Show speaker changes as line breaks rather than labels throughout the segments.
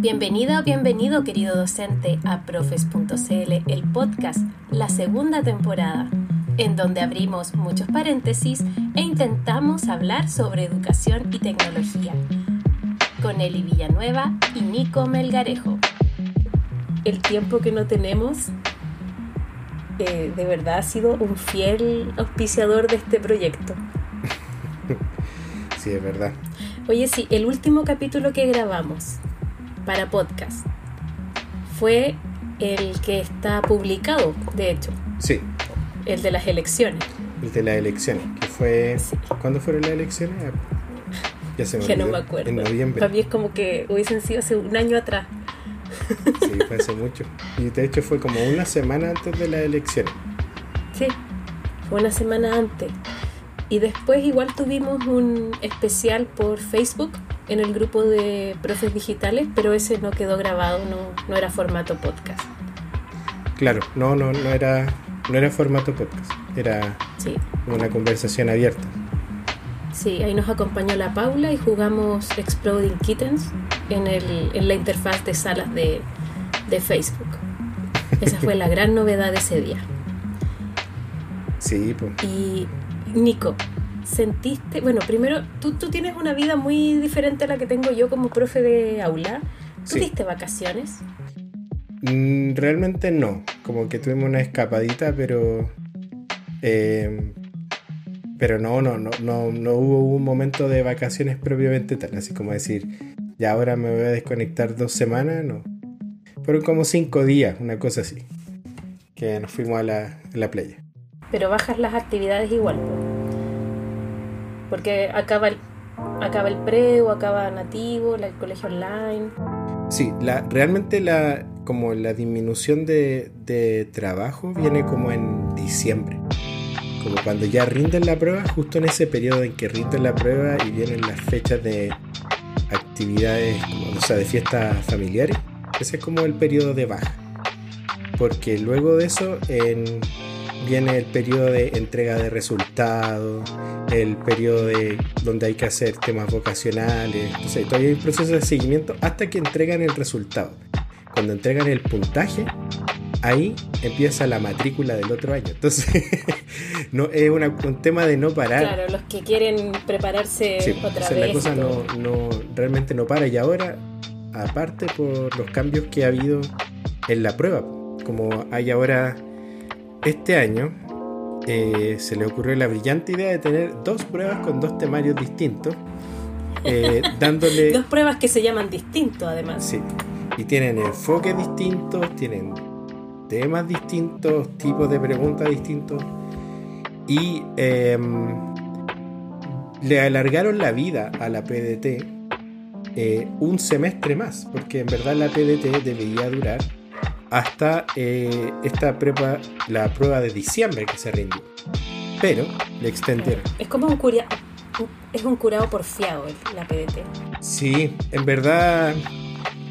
Bienvenida o bienvenido, querido docente, a Profes.cl, el podcast, la segunda temporada, en donde abrimos muchos paréntesis e intentamos hablar sobre educación y tecnología, con Eli Villanueva y Nico Melgarejo. El tiempo que no tenemos eh, de verdad ha sido un fiel auspiciador de este proyecto.
Sí, es verdad.
Oye, sí, el último capítulo que grabamos para podcast fue el que está publicado, de hecho.
Sí.
El de las elecciones.
El de las elecciones, que fue... ¿Cuándo fueron las elecciones? Ah,
ya se me Que no me acuerdo. En noviembre. Para mí es como que hubiesen sido hace un año atrás.
Sí, fue hace mucho. Y de hecho fue como una semana antes de las elecciones.
Sí, fue una semana antes. Y después igual tuvimos un especial por Facebook en el grupo de profes digitales, pero ese no quedó grabado, no, no era formato podcast.
Claro, no, no, no era, no era formato podcast, era una conversación abierta.
Sí, ahí nos acompañó la Paula y jugamos Exploding Kittens en, el, en la interfaz de salas de, de Facebook. Esa fue la gran novedad de ese día.
Sí, pues.
Y Nico, ¿sentiste, bueno, primero, tú, tú tienes una vida muy diferente a la que tengo yo como profe de aula. ¿Tuviste vacaciones?
Mm, realmente no, como que tuvimos una escapadita, pero... Eh, pero no, no, no, no, no hubo un momento de vacaciones propiamente tal, así como decir, ya ahora me voy a desconectar dos semanas, no. Fueron como cinco días, una cosa así, que nos fuimos a la, a la playa
pero bajas las actividades igual. Porque acaba el, acaba el pre o acaba nativo, el colegio online.
Sí, la, realmente la, como la disminución de, de trabajo viene como en diciembre. Como cuando ya rinden la prueba, justo en ese periodo en que rinden la prueba y vienen las fechas de actividades, o sea, de fiestas familiares. Ese es como el periodo de baja. Porque luego de eso, en viene el periodo de entrega de resultados, el periodo de donde hay que hacer temas vocacionales, entonces todavía hay un proceso de seguimiento hasta que entregan el resultado. Cuando entregan el puntaje, ahí empieza la matrícula del otro año. Entonces, no es un tema de no parar.
Claro, los que quieren prepararse otra vez.
La cosa no, no, realmente no para. Y ahora, aparte por los cambios que ha habido en la prueba, como hay ahora este año eh, se le ocurrió la brillante idea de tener dos pruebas con dos temarios distintos.
Eh, dándole... Dos pruebas que se llaman distintos además.
Sí. Y tienen enfoques distintos, tienen temas distintos, tipos de preguntas distintos. Y em, le alargaron la vida a la PDT eh, un semestre más, porque en verdad la PDT debería durar hasta eh, esta prueba, la prueba de diciembre que se rindió. Pero le extendieron.
Es como un curia es un curado porfiado la PDT.
Sí, en verdad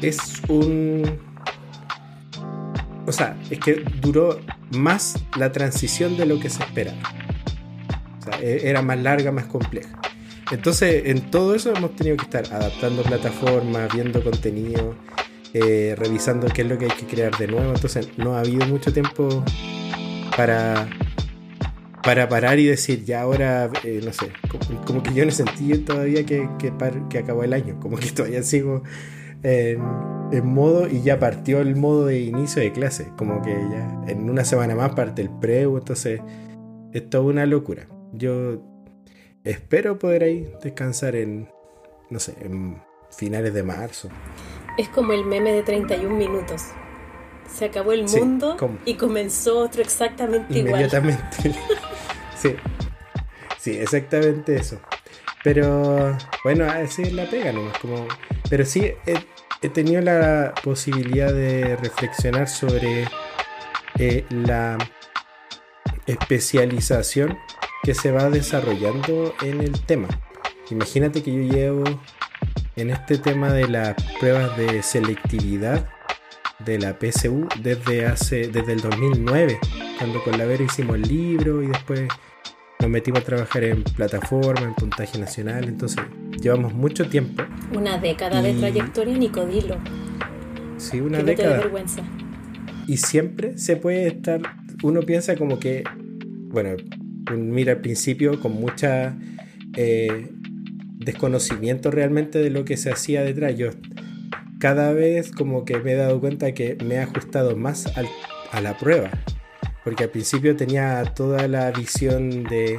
es un o sea, es que duró más la transición de lo que se esperaba. O sea, e-, era más larga, más compleja. Entonces, en todo eso hemos tenido que estar adaptando plataformas, viendo contenido, eh, revisando qué es lo que hay que crear de nuevo. Entonces no ha habido mucho tiempo para, para parar y decir, ya ahora, eh, no sé, como, que yo no sentí todavía que, que, acabó el año, como que todavía sigo en, en, modo y ya partió el modo de inicio de clase, como que ya en una semana más parte el preu, entonces es toda una locura. Yo espero poder ahí descansar en, no sé, en finales de marzo.
Es como el meme de 31 minutos. Se acabó el mundo y comenzó otro exactamente
igual. Inmediatamente. sí. Sí, exactamente eso. Pero bueno, así es la pega nomás. Como... Pero sí he, tenido la posibilidad de reflexionar sobre eh, la especialización que se va desarrollando en el tema. Imagínate que yo llevo en este tema de las pruebas de selectividad de la PSU desde hace desde el 2009 cuando con la Vera hicimos el libro y después nos metimos a trabajar en plataforma, en puntaje nacional, entonces llevamos mucho tiempo.
Una década de trayectoria, Nicodilo.
Sí, una
que
década.
No te vergüenza.
Y siempre se puede estar, uno piensa como que, bueno, mira al principio con mucha eh, desconocimiento realmente de lo que se hacía detrás. Yo cada vez como que me he dado cuenta que me he ajustado más a la prueba. Porque al principio tenía toda la visión de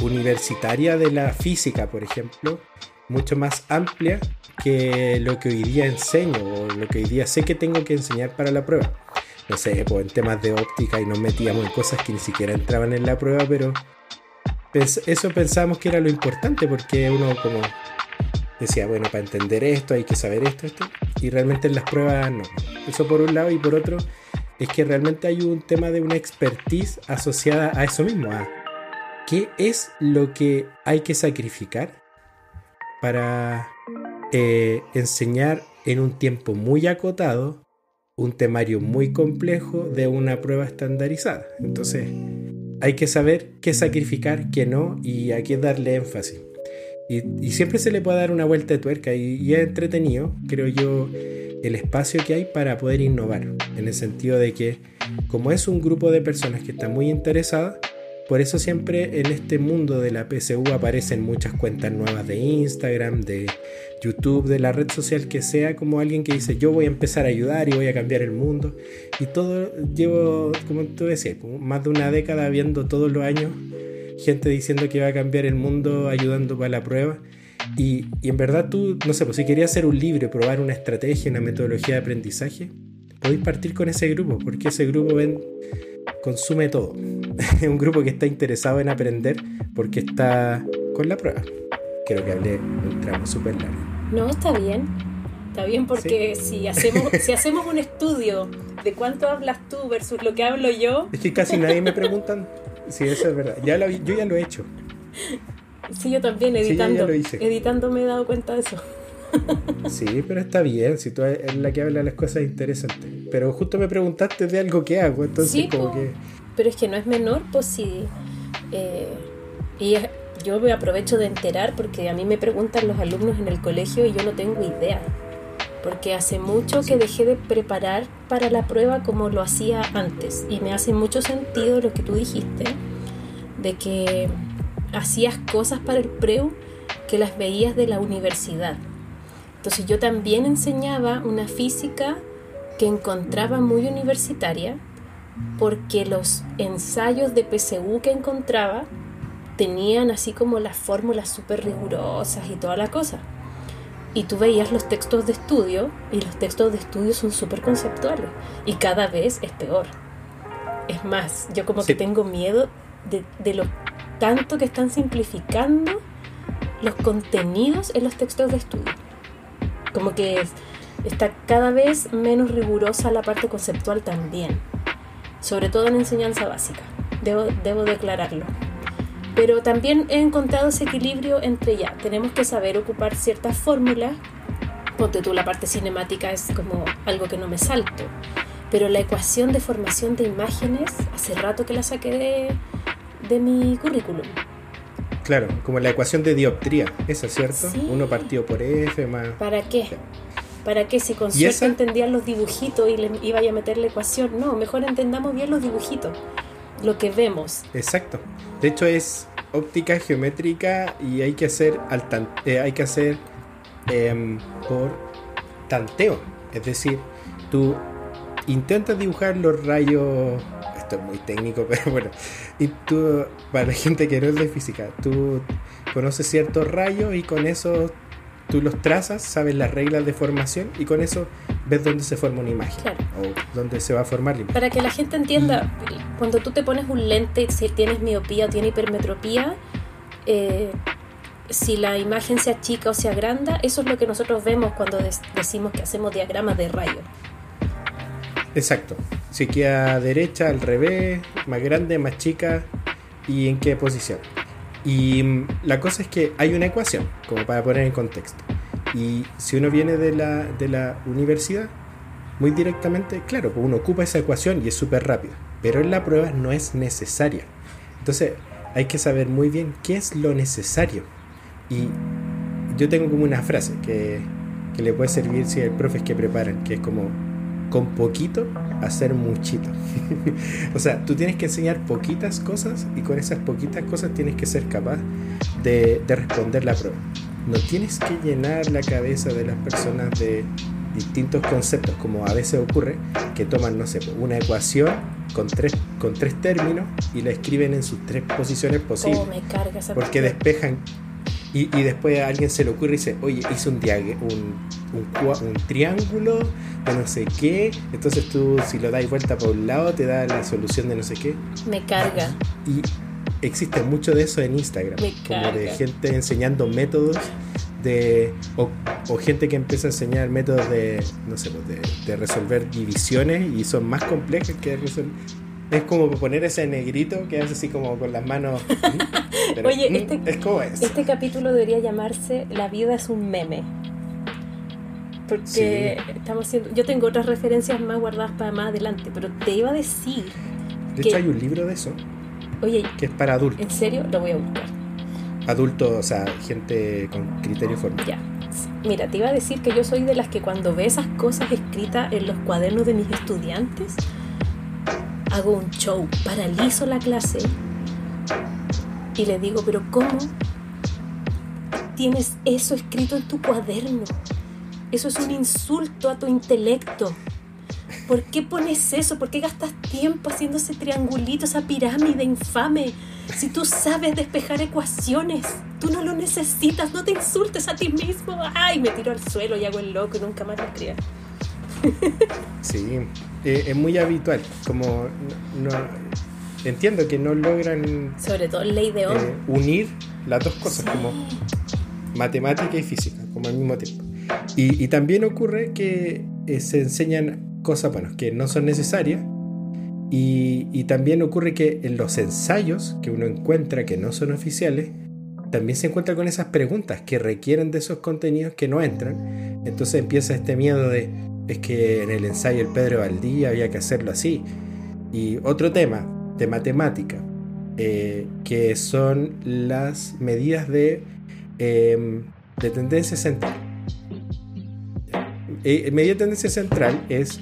universitaria de la física, por ejemplo, mucho más amplia que lo que hoy día enseño o lo que hoy día sé que tengo que enseñar para la prueba. No sé, pues en temas de óptica y nos metíamos en cosas que ni siquiera entraban en la prueba, pero eso pensábamos que era lo importante porque uno como decía, bueno, para entender esto hay que saber esto, esto, y realmente en las pruebas no. Eso por un lado y por otro es que realmente hay un tema de una expertise asociada a eso mismo, a qué es lo que hay que sacrificar para eh, enseñar en un tiempo muy acotado un temario muy complejo de una prueba estandarizada. Entonces, hay que saber qué sacrificar, qué no y a qué darle énfasis. Y, siempre se le puede dar una vuelta de tuerca y, y, es entretenido, creo yo, el espacio que hay para poder innovar. En el sentido de que, como es un grupo de personas que está muy interesadas, por eso siempre en este mundo de la PSU aparecen muchas cuentas nuevas de Instagram, de YouTube, de la red social que sea, como alguien que dice yo voy a empezar a ayudar y voy a cambiar el mundo. Y todo, llevo, como tú decías, más de una década viendo todos los años gente diciendo que va a cambiar el mundo ayudando para la prueba. Y, y en verdad tú, no sé, pues si querías hacer un libro, probar una estrategia, una metodología de aprendizaje, podéis partir con ese grupo, porque ese grupo ven, consume todo. Es un grupo que está interesado en aprender porque está con la prueba. Creo que hablé un tramo súper largo.
No, está bien. Está bien porque si, hacemos, si hacemos un estudio de cuánto hablas tú versus lo que hablo yo...
Es que casi nadie me preguntan si eso es verdad. Ya lo, yo ya lo he hecho.
Sí, yo también editando. Editando me he dado cuenta de eso.
Sí, pero está bien, si tú eres la que habla las cosas interesantes. Pero justo me preguntaste de algo que hago, entonces como que...
Pero es que no es menor, pues sí. Eh, y yo me aprovecho de enterar porque a mí me preguntan los alumnos en el colegio y yo no tengo idea. Porque hace mucho que dejé de preparar para la prueba como lo hacía antes. Y me hace mucho sentido lo que tú dijiste, de que hacías cosas para el preu que las veías de la universidad entonces yo también enseñaba una física que encontraba muy universitaria porque los ensayos de PSU que encontraba tenían así como las fórmulas súper rigurosas y toda la cosa. Y tú veías los textos de estudio y los textos de estudio son súper conceptuales y cada vez es peor. Es más, yo como que tengo miedo de, de lo tanto que están simplificando los contenidos en los textos de estudio. Como que está cada vez menos rigurosa la parte conceptual también, sobre todo en enseñanza básica, debo, debo declararlo. Pero también he encontrado ese equilibrio entre ya, tenemos que saber ocupar ciertas fórmulas, ponte tú la parte cinemática es como algo que no me salto, pero la ecuación de formación de imágenes, hace rato que la saqué de, de mi currículum.
Claro, como la ecuación de dioptría, eso, ¿cierto? Uno partido por F más...
¿Para qué? ¿Para qué? Si con suerte entendían los dibujitos y le iba a meter la ecuación. No, mejor entendamos bien los dibujitos, lo que vemos.
Exacto. De hecho es óptica geométrica y hay que hacer, al eh, hay que hacer em, por tanteo. Es decir, tú intentas dibujar los rayos esto es muy técnico, pero bueno. Y tú, para la gente que no es de física, tú conoces ciertos rayos y con eso tú los trazas, sabes las reglas de formación y con eso ves dónde se forma una imagen o dónde se va a formar la imagen.
Para que la gente entienda, cuando tú te pones un lente, si tienes miopía o tienes hipermetropía, eh, si la imagen se achica o se agranda, eso es lo que nosotros vemos cuando decimos que hacemos diagramas de rayos.
Exacto. Si queda derecha, al revés, más grande, más chica y en qué posición. Y mm, la cosa es que hay una ecuación, como para poner en contexto. Y si uno viene de la, de la universidad, muy directamente, claro, pues uno ocupa esa ecuación y es súper rápido. Pero en la prueba no es necesaria. Entonces hay que saber muy bien qué es lo necesario. Y yo tengo como una frase que, que le puede servir si hay profes que preparan, que es como con poquito hacer muchito. o sea, tú tienes que enseñar poquitas cosas y con esas poquitas cosas tienes que ser capaz de, de responder la prueba. No tienes que llenar la cabeza de las personas de distintos conceptos, como a veces ocurre, que toman, no sé, una ecuación con tres, con tres términos y la escriben en sus tres posiciones posibles.
me carga esa
porque despejan y, y, después a alguien se le ocurre y dice, oye, hice un, un, un, un, triángulo de no sé qué. Entonces tú, si lo das vuelta por un lado, te da la solución de no sé qué.
Me carga.
Y existe mucho de eso en Instagram.
Me
como
carga.
de gente enseñando métodos de. O, o, gente que empieza a enseñar métodos de. No sé, pues, de, de resolver divisiones y son más complejas que resolver. Es como poner ese negrito que hace así como con las manos. Pero,
Oye, este,
es como eso.
este capítulo debería llamarse La vida es un meme. Porque
Sí.
estamos haciendo. Yo tengo otras referencias más guardadas para más adelante, pero te iba a decir.
De
que-
hecho, hay un libro de eso
Oye,
que es para adultos.
¿en serio? Lo voy a buscar.
Adultos, o sea, gente con criterio formal.
Ya. Mira, te iba a decir que yo soy de las que cuando ve esas cosas escritas en los cuadernos de mis estudiantes, hago un show, paralizo la clase y le digo, pero ¿cómo tienes eso escrito en tu cuaderno? Eso es un insulto a tu intelecto. ¿Por qué pones eso? ¿Por qué gastas tiempo haciendo ese triangulito, esa pirámide infame? Si tú sabes despejar ecuaciones, tú no lo necesitas, no te insultes a ti mismo. Ay, me tiro al suelo y hago el loco y nunca más lo escribo.
Sí, eh, es muy habitual. Como no, entiendo que no logran
Sobre todo ley de
eh, unir las dos cosas,
Sí.
como matemática y física, como al mismo tiempo. Y, y también ocurre que eh, se enseñan cosas bueno, que no son necesarias. Y, y también ocurre que en los ensayos que uno encuentra que no son oficiales, también se encuentra con esas preguntas que requieren de esos contenidos que no entran. Entonces empieza este miedo de, es que en el ensayo el Pedro Valdía había que hacerlo así. Y otro tema de matemática, eh, que son las medidas de, eh, de tendencia central. Eh, medida de tendencia central es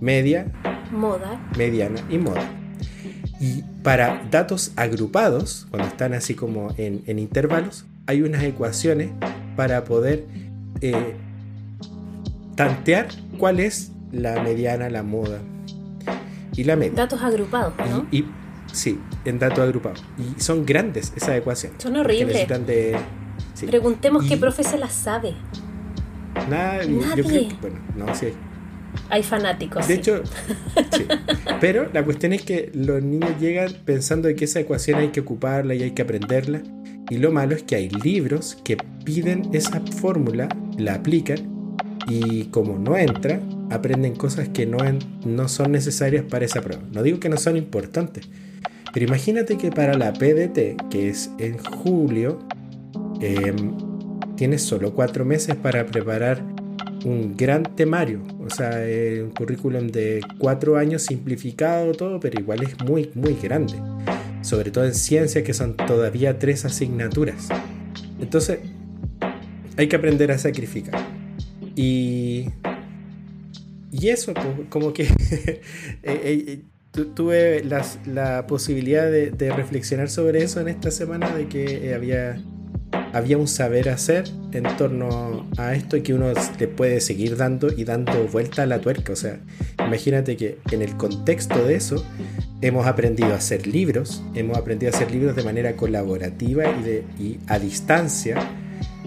media,
Moda.
mediana y moda. Y para datos agrupados, cuando están así como en, en intervalos, hay unas ecuaciones para poder eh, tantear cuál es la mediana, la moda y la media.
Datos agrupados, ¿no?
Y, y- sí, en datos agrupados. Y son grandes esas ecuaciones.
Son horribles.
de... sí.
Preguntemos qué
Y-
profe se las sabe.
Nada, yo
Nadie.
creo que, bueno, no, sí hay.
Hay fanáticos.
De
sí.
hecho, sí. Pero la cuestión es que los niños llegan pensando de que esa ecuación hay que ocuparla y hay que aprenderla. Y lo malo es que hay libros que piden esa fórmula, la aplican y como no entra, aprenden cosas que no, son necesarias para esa prueba. No digo que no son importantes, pero imagínate que para la PDT, que es en julio, em, tienes solo cuatro meses para preparar un gran temario, o sea, eh, un currículum de cuatro años simplificado todo, pero igual es muy, muy grande. Sobre todo en ciencia, que son todavía tres asignaturas. Entonces, hay que aprender a sacrificar. Y, y eso, como que eh, eh, tu- tuve las- la posibilidad de, reflexionar sobre eso en esta semana, de que eh, había había un saber hacer en torno a esto y que uno le puede seguir dando y dando vuelta a la tuerca. O sea, imagínate que en el contexto de eso hemos aprendido a hacer libros, hemos aprendido a hacer libros de manera colaborativa y, de, y a distancia,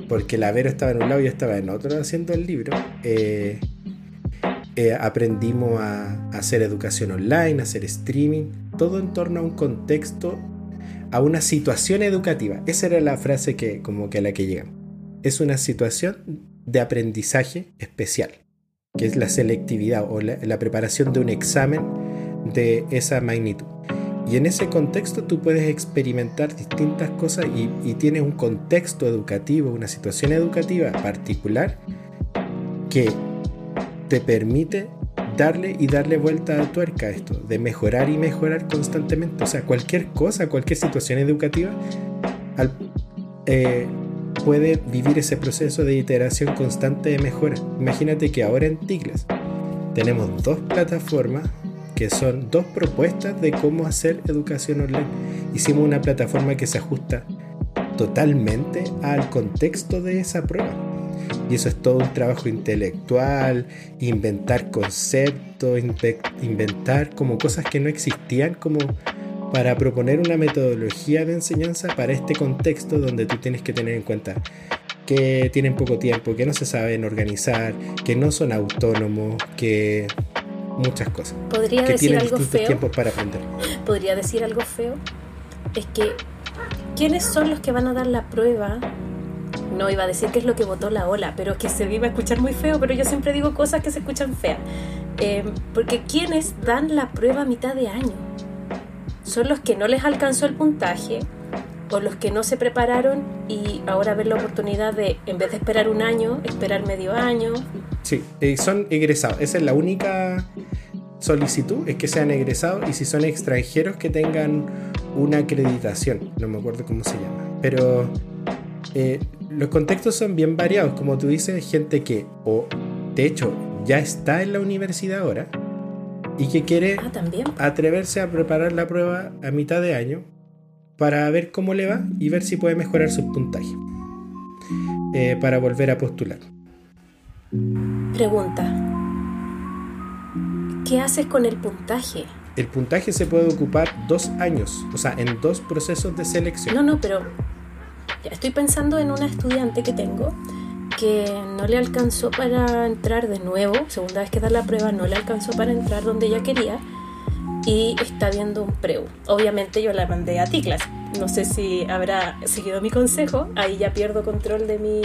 porque la Vero estaba en un lado y yo estaba en otro haciendo el libro. Eh, eh, aprendimos a, a hacer educación online, a hacer streaming, todo en torno a un contexto a una situación educativa. Esa era la frase que como que a la que llegamos. Es una situación de aprendizaje especial, que es la selectividad o la, la preparación de un examen de esa magnitud. Y en ese contexto tú puedes experimentar distintas cosas y, tienes un contexto educativo, una situación educativa particular que te permite darle y darle vuelta a tuerca a esto, de mejorar y mejorar constantemente. O sea, cualquier cosa, cualquier situación educativa, al- eh, puede vivir ese proceso de iteración constante de mejora. Imagínate que ahora en Tiglas tenemos dos plataformas que son dos propuestas de cómo hacer educación online. Hicimos una plataforma que se ajusta totalmente al contexto de esa prueba. Y eso es todo un trabajo intelectual, inventar conceptos, inventar como cosas que no existían, como para proponer una metodología de enseñanza para este contexto donde tú tienes que tener en cuenta que tienen poco tiempo, que no se saben organizar, que no son autónomos, que muchas cosas.
¿Podría
que
decir
tienen
algo
distintos
feo?
tiempos para aprender.
¿Podría decir algo feo? Es que, ¿quiénes son los que van a dar la prueba? No iba a decir que es lo que votó la ola, pero que se iba a escuchar muy feo, pero yo siempre digo cosas que se escuchan feas. Eh, porque ¿quiénes dan la prueba a mitad de año? Son los que no les alcanzó el puntaje o los que no se prepararon y ahora ven la oportunidad de, en vez de esperar un año, esperar medio año.
Sí, eh, son egresados. Esa es la única solicitud, es que sean egresados y si son extranjeros que tengan una acreditación. No me acuerdo cómo se llama. Pero eh, los contextos son bien variados. Como tú dices, gente que, o de hecho, ya está en la universidad ahora y que quiere
Ah, también.
atreverse a preparar la prueba a mitad de año para ver cómo le va y ver si puede mejorar su puntaje eh, para volver a postular.
Pregunta. ¿Qué haces con el puntaje?
El puntaje se puede ocupar dos años, o sea, en dos procesos de selección.
No, no, pero ya estoy pensando en una estudiante que tengo que no le alcanzó para entrar de nuevo, segunda vez que da la prueba, no le alcanzó para entrar donde ella quería y está viendo un preu. Obviamente yo la mandé a Ticlas. No sé si habrá seguido mi consejo, ahí ya pierdo control de mi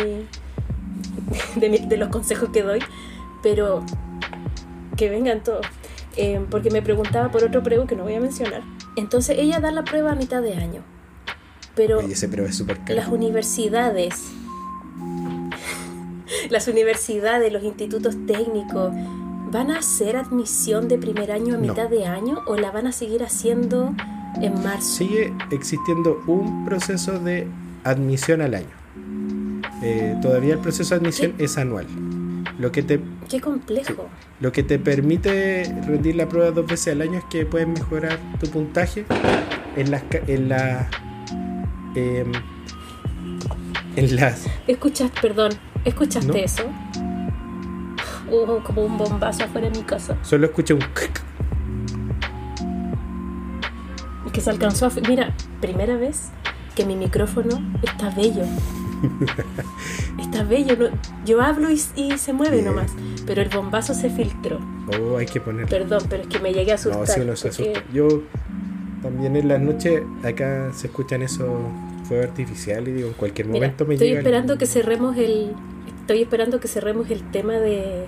de, mi- de los consejos que doy, pero que vengan todos. Eh, porque me preguntaba por otro preu que no voy a mencionar. Entonces ella da la prueba a mitad de año. Pero
Oye, ese prueba es súper caro.
las universidades, las universidades, los institutos técnicos, ¿van a hacer admisión de primer año a
No.
mitad de año o la van a seguir haciendo en marzo?
Sigue existiendo un proceso de admisión al año. Eh, todavía el proceso de admisión es anual. Lo que, te,
Qué complejo.
lo que te permite rendir la prueba dos veces al año es que puedes mejorar tu puntaje en las... En la, em, en las
¿Escuchaste, perdón, escuchaste
No.
eso? Hubo como un bombazo afuera de mi casa.
Solo escuché un...
Que se alcanzó a... Mira, primera vez que mi micrófono está bello. Está bello. no- Yo hablo y, y se mueve nomás. Pero el bombazo se filtró.
Oh, hay que poner...
Perdón, pero es que me llegué a asustar.
No, si uno se
porque-
asusta. Yo también en las noches acá se escuchan esos fuegos artificiales y digo, en cualquier
Mira,
momento me
estoy
llega el-
esperando que cerremos el... Estoy esperando que cerremos el tema de,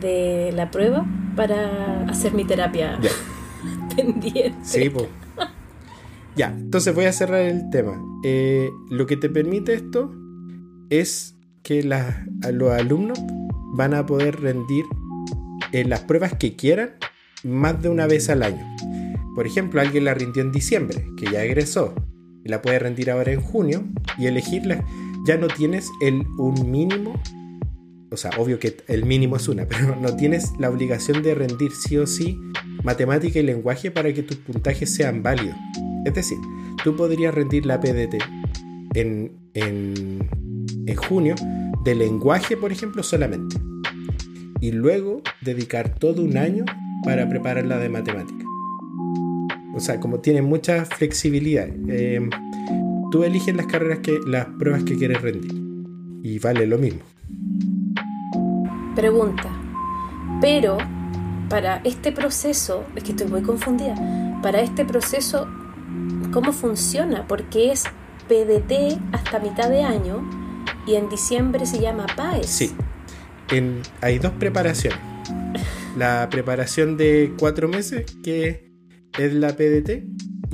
de la prueba para hacer mi terapia
Ya.
pendiente.
Sí, pues. Ya, entonces voy a cerrar el tema. Eh, lo que te permite esto es que los alumnos van a poder rendir eh, las pruebas que quieran más de una vez al año. Por ejemplo, alguien la rindió en diciembre, que ya egresó, y la puede rendir ahora en junio y elegirla. Ya no tienes el un mínimo, o sea, obvio que el mínimo es una, pero no tienes la obligación de rendir sí o sí matemática y lenguaje para que tus puntajes sean válidos. Es decir, tú podrías rendir la PDT en, en, en junio de lenguaje, por ejemplo, solamente. Y luego dedicar todo un año para prepararla de matemática. O sea, como tiene mucha flexibilidad. eh, tú eliges las carreras que, las pruebas que quieres rendir. Y vale lo mismo.
Pregunta. Pero para este proceso, es que estoy muy confundida, para este proceso, ¿cómo funciona? Porque es PDT hasta mitad de año y en diciembre se llama PAES.
Sí. En- hay dos preparaciones. La preparación de cuatro meses, que es la PDT,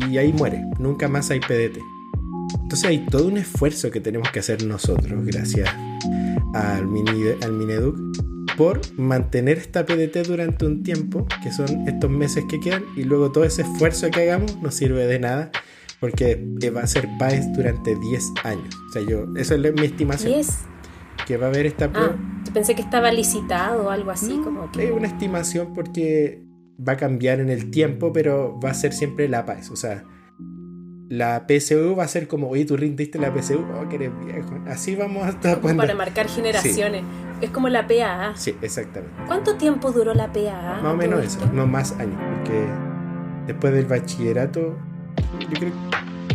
y ahí muere. Nunca más hay PDT. Entonces hay todo un esfuerzo que tenemos que hacer nosotros, gracias al, mini, al Mineduc, por mantener esta PDT durante un tiempo, que son estos meses que quedan, y luego todo ese esfuerzo que hagamos no sirve de nada porque va a ser PAES durante 10 años. O sea, yo, eso es mi estimación.
10.
Que va a haber esta prueba.
Ah, yo pensé que estaba licitado o algo así, como que...
Es una estimación porque va a cambiar en el tiempo, pero va a ser siempre la PAES. O sea, la PSU va a ser como, oye, tú rindiste la PSU, oh, que eres viejo. Así vamos hasta cuando...
Para marcar generaciones. Es como la PAA.
Sí, exactamente.
¿Cuánto tiempo duró la PAA?
Más o menos eso, no más años, porque después del bachillerato, yo creo,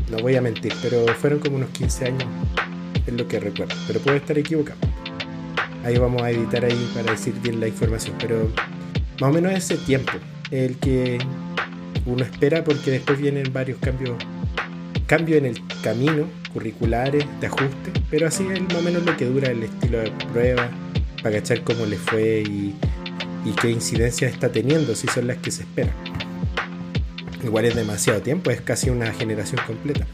no voy a mentir, pero fueron como unos 15 años, es lo que recuerdo, pero puedo estar equivocado. Ahí vamos a editar ahí para decir bien la información, pero más o menos ese tiempo, el que uno espera porque después vienen varios cambios cambio en el camino, curriculares, de ajuste, pero así es más o menos lo que dura el estilo de prueba, para cachar cómo le fue y, qué incidencias está teniendo, si son las que se esperan. Igual es demasiado tiempo, es casi una generación completa.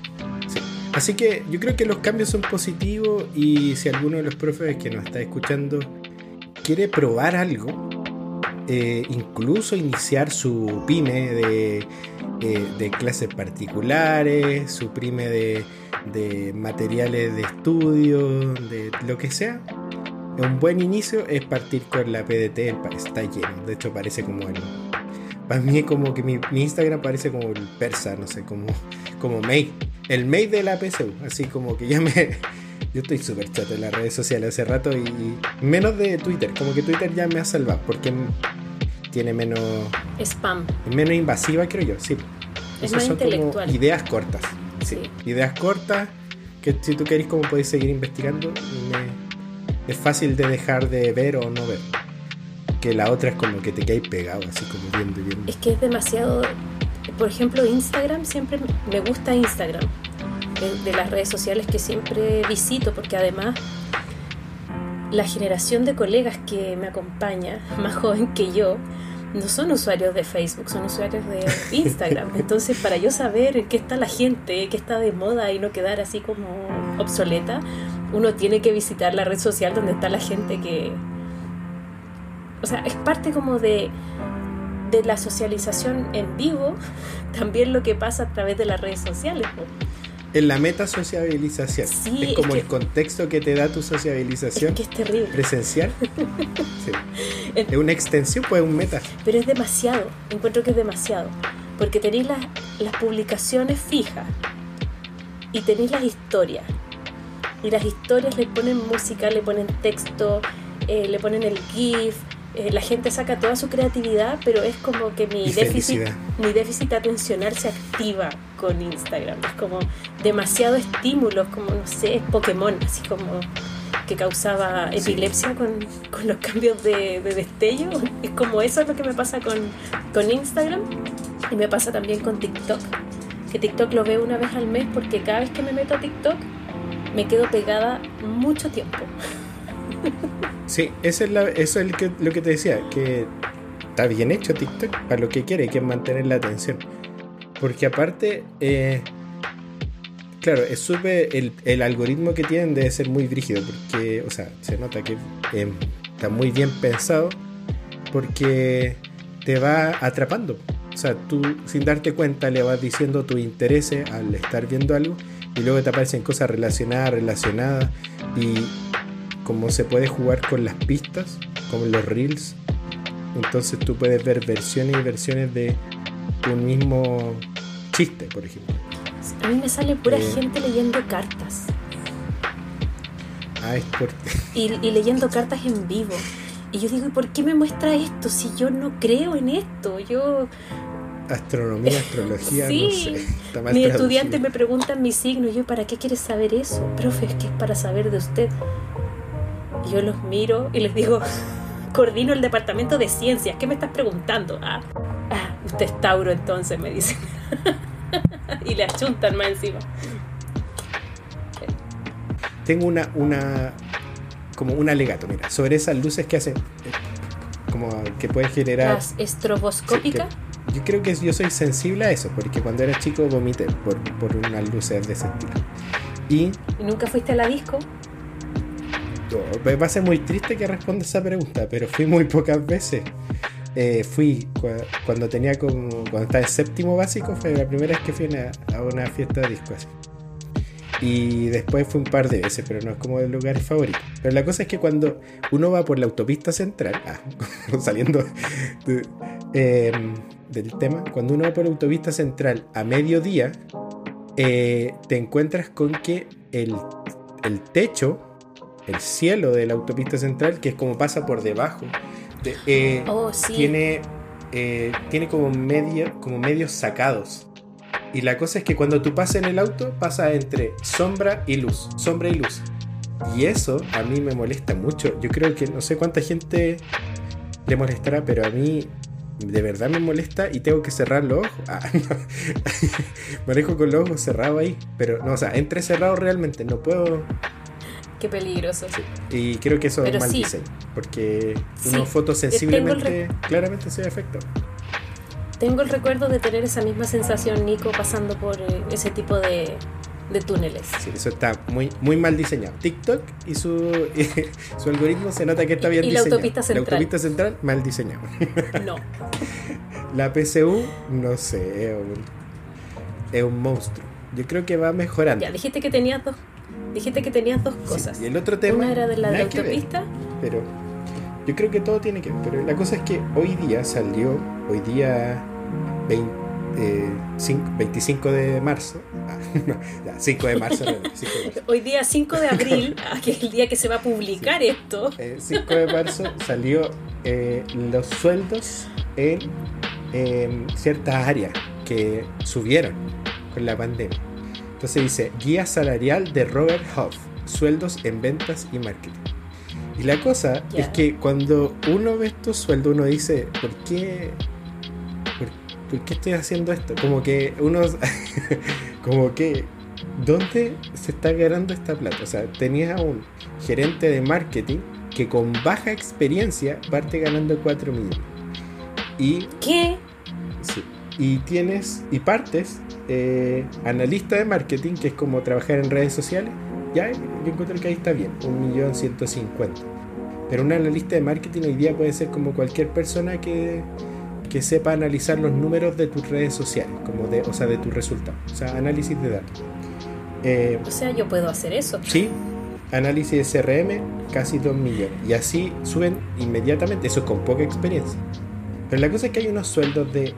Así que yo creo que los cambios son positivos y si alguno de los profes que nos está escuchando quiere probar algo, eh, incluso iniciar su pyme de eh, de clases particulares, suprime de, de materiales de estudio, de lo que sea. Un buen inicio es partir con la PDT, está lleno, de hecho parece como el... Para mí es como que mi, Instagram parece como el persa, no sé, como, como mail. El mail de la PSU, así como que ya me... Yo estoy súper chato en las redes sociales hace rato y, menos de Twitter, como que Twitter ya me ha salvado porque tiene menos...
Spam.
Menos invasiva, creo yo, sí.
Es más intelectual.
ideas cortas. Sí. Ideas cortas que si tú querés como podéis seguir investigando, es fácil de dejar de ver o no ver. Que la otra es como que te quedáis pegado, así como viendo y viendo.
Es que es demasiado... Por ejemplo, Instagram, siempre me gusta Instagram. De las redes sociales que siempre visito, porque además la generación de colegas que me acompaña, más joven que yo, no son usuarios de Facebook, son usuarios de Instagram. Entonces, para yo saber qué está la gente, qué está de moda y no quedar así como obsoleta, uno tiene que visitar la red social donde está la gente que... O sea, es parte como de, de la socialización en vivo, también lo que pasa a través de las redes sociales
en la meta sociabilización. es como el contexto que te da tu sociabilización
es, terrible.
presencial. Es una extensión, pues un meta.
Pero es demasiado, encuentro que es demasiado. Porque tenéis las, las publicaciones fijas y tenéis las historias. Y las historias le ponen música, le ponen texto, eh, le ponen el GIF, eh, la gente saca toda su creatividad, pero es como que mi déficit, mi déficit atencional se activa con Instagram. Es como demasiado estímulos, como no sé, Pokémon, así como que causaba epilepsia con, los cambios de, destello. Es como eso es lo que me pasa con, con Instagram y me pasa también con TikTok. Que TikTok lo veo una vez al mes porque cada vez que me meto a TikTok me quedo pegada mucho tiempo.
Sí, eso es, lo que te decía, que está bien hecho TikTok para lo que quiere, que es mantener la atención. Porque aparte, eh, claro, es súper. El, algoritmo que tienen debe ser muy rígido, porque, o sea, se nota que eh, está muy bien pensado, porque te va atrapando. O sea, tú sin darte cuenta le vas diciendo tu interés al estar viendo algo y luego te aparecen cosas relacionadas, relacionadas y como se puede jugar con las pistas, como los reels, entonces tú puedes ver versiones y versiones de un mismo chiste, por ejemplo.
A mí me sale pura eh, gente leyendo cartas.
Ah, es por...
y, y leyendo cartas en vivo. Y yo digo, ¿y por qué me muestra esto si yo no creo en esto? Yo
astronomía, astrología,
no sé. Mis estudiantes me preguntan mi signo, y yo, ¿para qué quieres saber eso? Profe, es que es para saber de usted yo los miro y les digo, coordino el departamento de ciencias, ¿qué me estás preguntando? Ah, ah usted es Tauro entonces, me dicen. y le achuntan más encima.
Tengo una, una, como un alegato, mira, sobre esas luces que hacen, como que puede generar...
Las estroboscópicas.
yo creo que yo soy sensible a eso, porque cuando era chico vomité por, por unas luces de ese estilo.
¿Y nunca fuiste a la disco?
Va a ser muy triste que responda esa pregunta, pero fui muy pocas veces. eh, fui cuando tenía como. Cuando estaba en séptimo básico, fue la primera vez que fui a una fiesta de disco así. Y después fue un par de veces, pero no es como de lugares favoritos. Pero la cosa es que cuando uno va por la autopista central, ah, saliendo em, del tema, cuando uno va por la autopista central a mediodía, eh, te encuentras con que el, el, techo, el cielo de la autopista central, que es como pasa por debajo, eh, oh, tiene, eh, tiene como, medio, como medios sacados. Y la cosa es que cuando tú pasas en el auto, pasa entre sombra y luz, sombra y luz. Y eso a mí me molesta mucho. Yo creo que no sé cuánta gente le molestará, pero a mí de verdad me molesta y tengo que cerrar los ojos. Ah, Manejo con los ojos cerrados ahí, pero no, o sea, entre cerrados realmente, no puedo.
Qué peligroso.
Y creo que eso es mal diseño, porque una foto sensiblemente, claramente se ve afectado.
Tengo el recuerdo de tener esa misma sensación, Nico, pasando por eh, ese tipo de, túneles.
Sí, eso está muy, muy mal diseñado. TikTok y su, su algoritmo se nota que está bien diseñado.
Y la autopista central.
La autopista central, mal diseñado.
No.
La PCU, no sé, es un, es un monstruo. Yo creo que va mejorando.
Ya, dijiste que tenías dos, dijiste que tenías dos cosas.
y el otro tema.
Una era de la de autopista.
pero yo creo que todo tiene que ver. Pero la cosa es que hoy día salió, hoy día 25 eh, de marzo. 5 de marzo,
Hoy día 5 de abril, ah, que es el día que se va a publicar esto.
5 eh, de marzo salió eh, los sueldos en em, ciertas áreas que subieron con la pandemia. Entonces dice, guía salarial de Robert Huff, sueldos en ventas y marketing. Y la cosa es que cuando uno ve estos sueldos, uno dice, ¿por qué? ¿Por, qué estoy haciendo esto? Como que uno, como que, ¿dónde se está ganando esta plata? O sea, tenías a un gerente de marketing que con baja experiencia parte ganando 4 millones. Y,
¿Qué?
Sí. Y tienes, y partes, eh, analista de marketing, que es como trabajar en redes sociales, ya yo encuentro que ahí está bien, un millón ciento cincuenta. Pero un analista de marketing hoy día puede ser como cualquier persona que, que sepa analizar los números de tus redes sociales, como de, o sea, de tus resultados, o sea, análisis de datos.
Eh, o sea, yo puedo hacer eso.
Sí, análisis de CRM, casi 2 millones. Y así suben inmediatamente, eso con poca experiencia. Pero la cosa es que hay unos sueldos de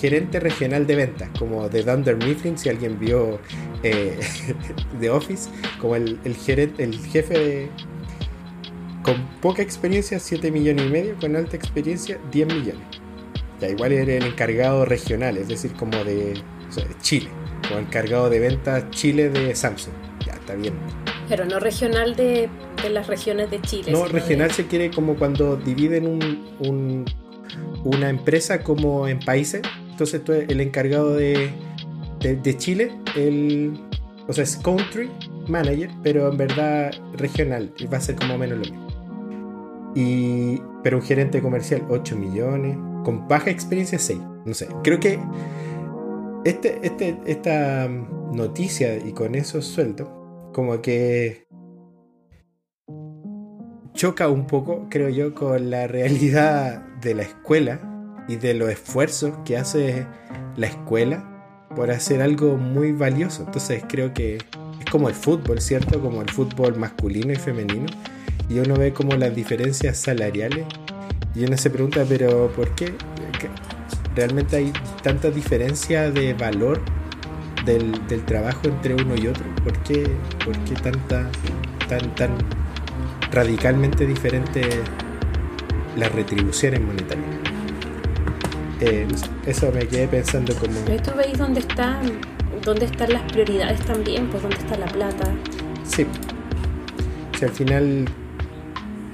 gerente regional de ventas, como de Dunder Mifflin, si alguien vio eh, The Office, como el, el, gerente, el jefe de, con poca experiencia 7 millones y medio, con alta experiencia 10 millones. Ya igual era el encargado regional, es decir, como de, Chile, como encargado de ventas Chile de Samsung. Ya está bien.
Pero no regional de, las regiones de Chile.
No, regional se quiere como cuando dividen un, una empresa como en países. Entonces tú el encargado de, de, Chile, el, o sea, es country manager, pero en verdad regional. Y va a ser como menos lo mismo. Y, pero un gerente comercial 8 millones. Con baja experiencia 6. No sé. Creo que este, este, esta noticia y con esos sueldos, como que choca un poco, creo yo, con la realidad de la escuela y de los esfuerzos que hace la escuela por hacer algo muy valioso. Entonces creo que es como el fútbol, ¿cierto? Como el fútbol masculino y femenino y uno ve como las diferencias salariales y uno se pregunta, pero ¿por qué? ¿Realmente hay tanta diferencia de valor del, trabajo entre uno y otro? ¿Por qué, por qué tanta, tan, tan radicalmente diferente las retribuciones monetarias? Eh, eso me quedé pensando como...
¿Tú veis dónde están, dónde están las prioridades también? Pues dónde está la plata.
Sí. Si al final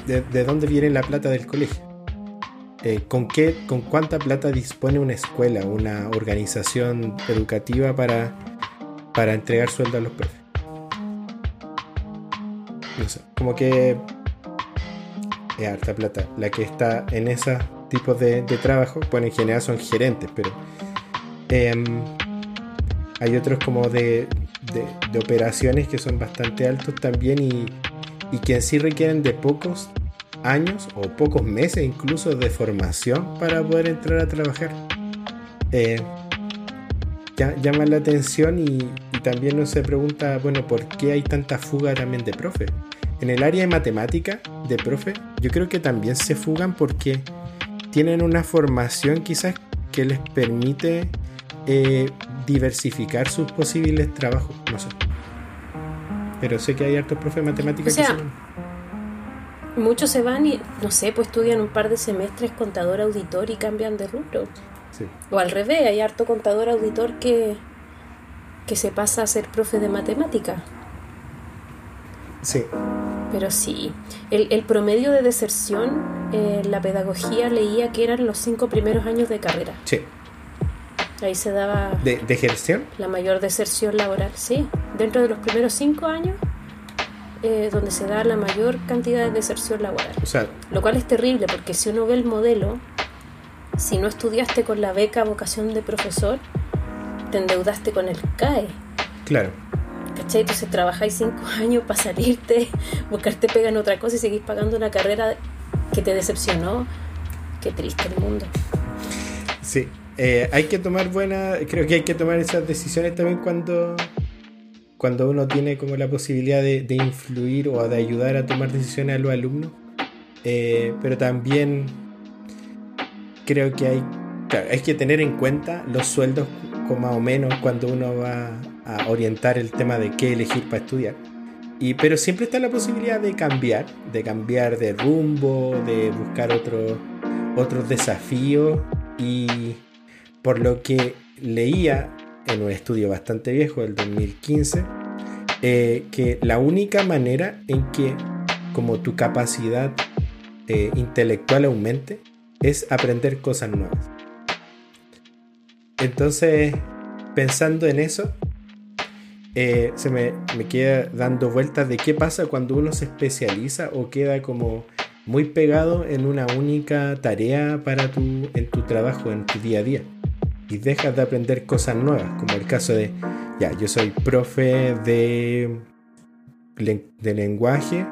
de, dónde viene la plata del colegio. Eh, ¿con, qué, ¿Con cuánta plata dispone una escuela, una organización educativa para, para entregar sueldo a los profes? No sé, como que es harta plata. La que está en esos tipos de, trabajo, bueno, en general son gerentes, pero em, hay otros como de, de, operaciones que son bastante altos también y, y que en sí requieren de pocos años o pocos meses incluso de formación para poder entrar a trabajar. Eh, llama la atención y, también uno se pregunta, bueno, ¿por qué hay tanta fuga también de profe? En el área de matemática de profe, yo creo que también se fugan porque tienen una formación quizás que les permite eh, diversificar sus posibles trabajos, no sé. Pero sé que hay hartos profes de matemáticas que se.
Muchos se van y, no sé, pues estudian un par de semestres contador auditor y cambian de rubro. O al revés, hay harto contador auditor que, que se pasa a ser profe de matemática.
Sí.
Pero sí, el, el promedio de deserción en la pedagogía leía que eran los cinco primeros años de carrera.
Sí.
Ahí se daba...
¿De, de
La mayor deserción laboral, sí. Dentro de los primeros cinco años, eh, donde se da la mayor cantidad de deserción laboral.
O sea,
Lo cual es terrible, porque si uno ve el modelo, si no estudiaste con la beca vocación de profesor, te endeudaste con el CAE.
Claro.
¿Cachai? Entonces trabajáis cinco años para salirte, buscarte pega en otra cosa y seguís pagando una carrera que te decepcionó. Qué triste el mundo.
Sí, eh, hay que tomar buena, creo que hay que tomar esas decisiones también cuando, cuando uno tiene como la posibilidad de, influir o de ayudar a tomar decisiones a los alumnos. Eh, pero también creo que hay, hay que tener en cuenta los sueldos más o menos cuando uno va a orientar el tema de qué elegir para estudiar. Y, pero siempre está la posibilidad de cambiar, de cambiar de rumbo, de buscar otro, otros desafíos y por lo que leía en un estudio bastante viejo del 2015, eh, que la única manera en que como tu capacidad eh, intelectual aumente es aprender cosas nuevas. Entonces, pensando en eso, eh, se me, me, queda dando vueltas de qué pasa cuando uno se especializa o queda como muy pegado en una única tarea para tu, en tu trabajo, en tu día a día y dejas de aprender cosas nuevas, como el caso de, ya, yo soy profe de, de lenguaje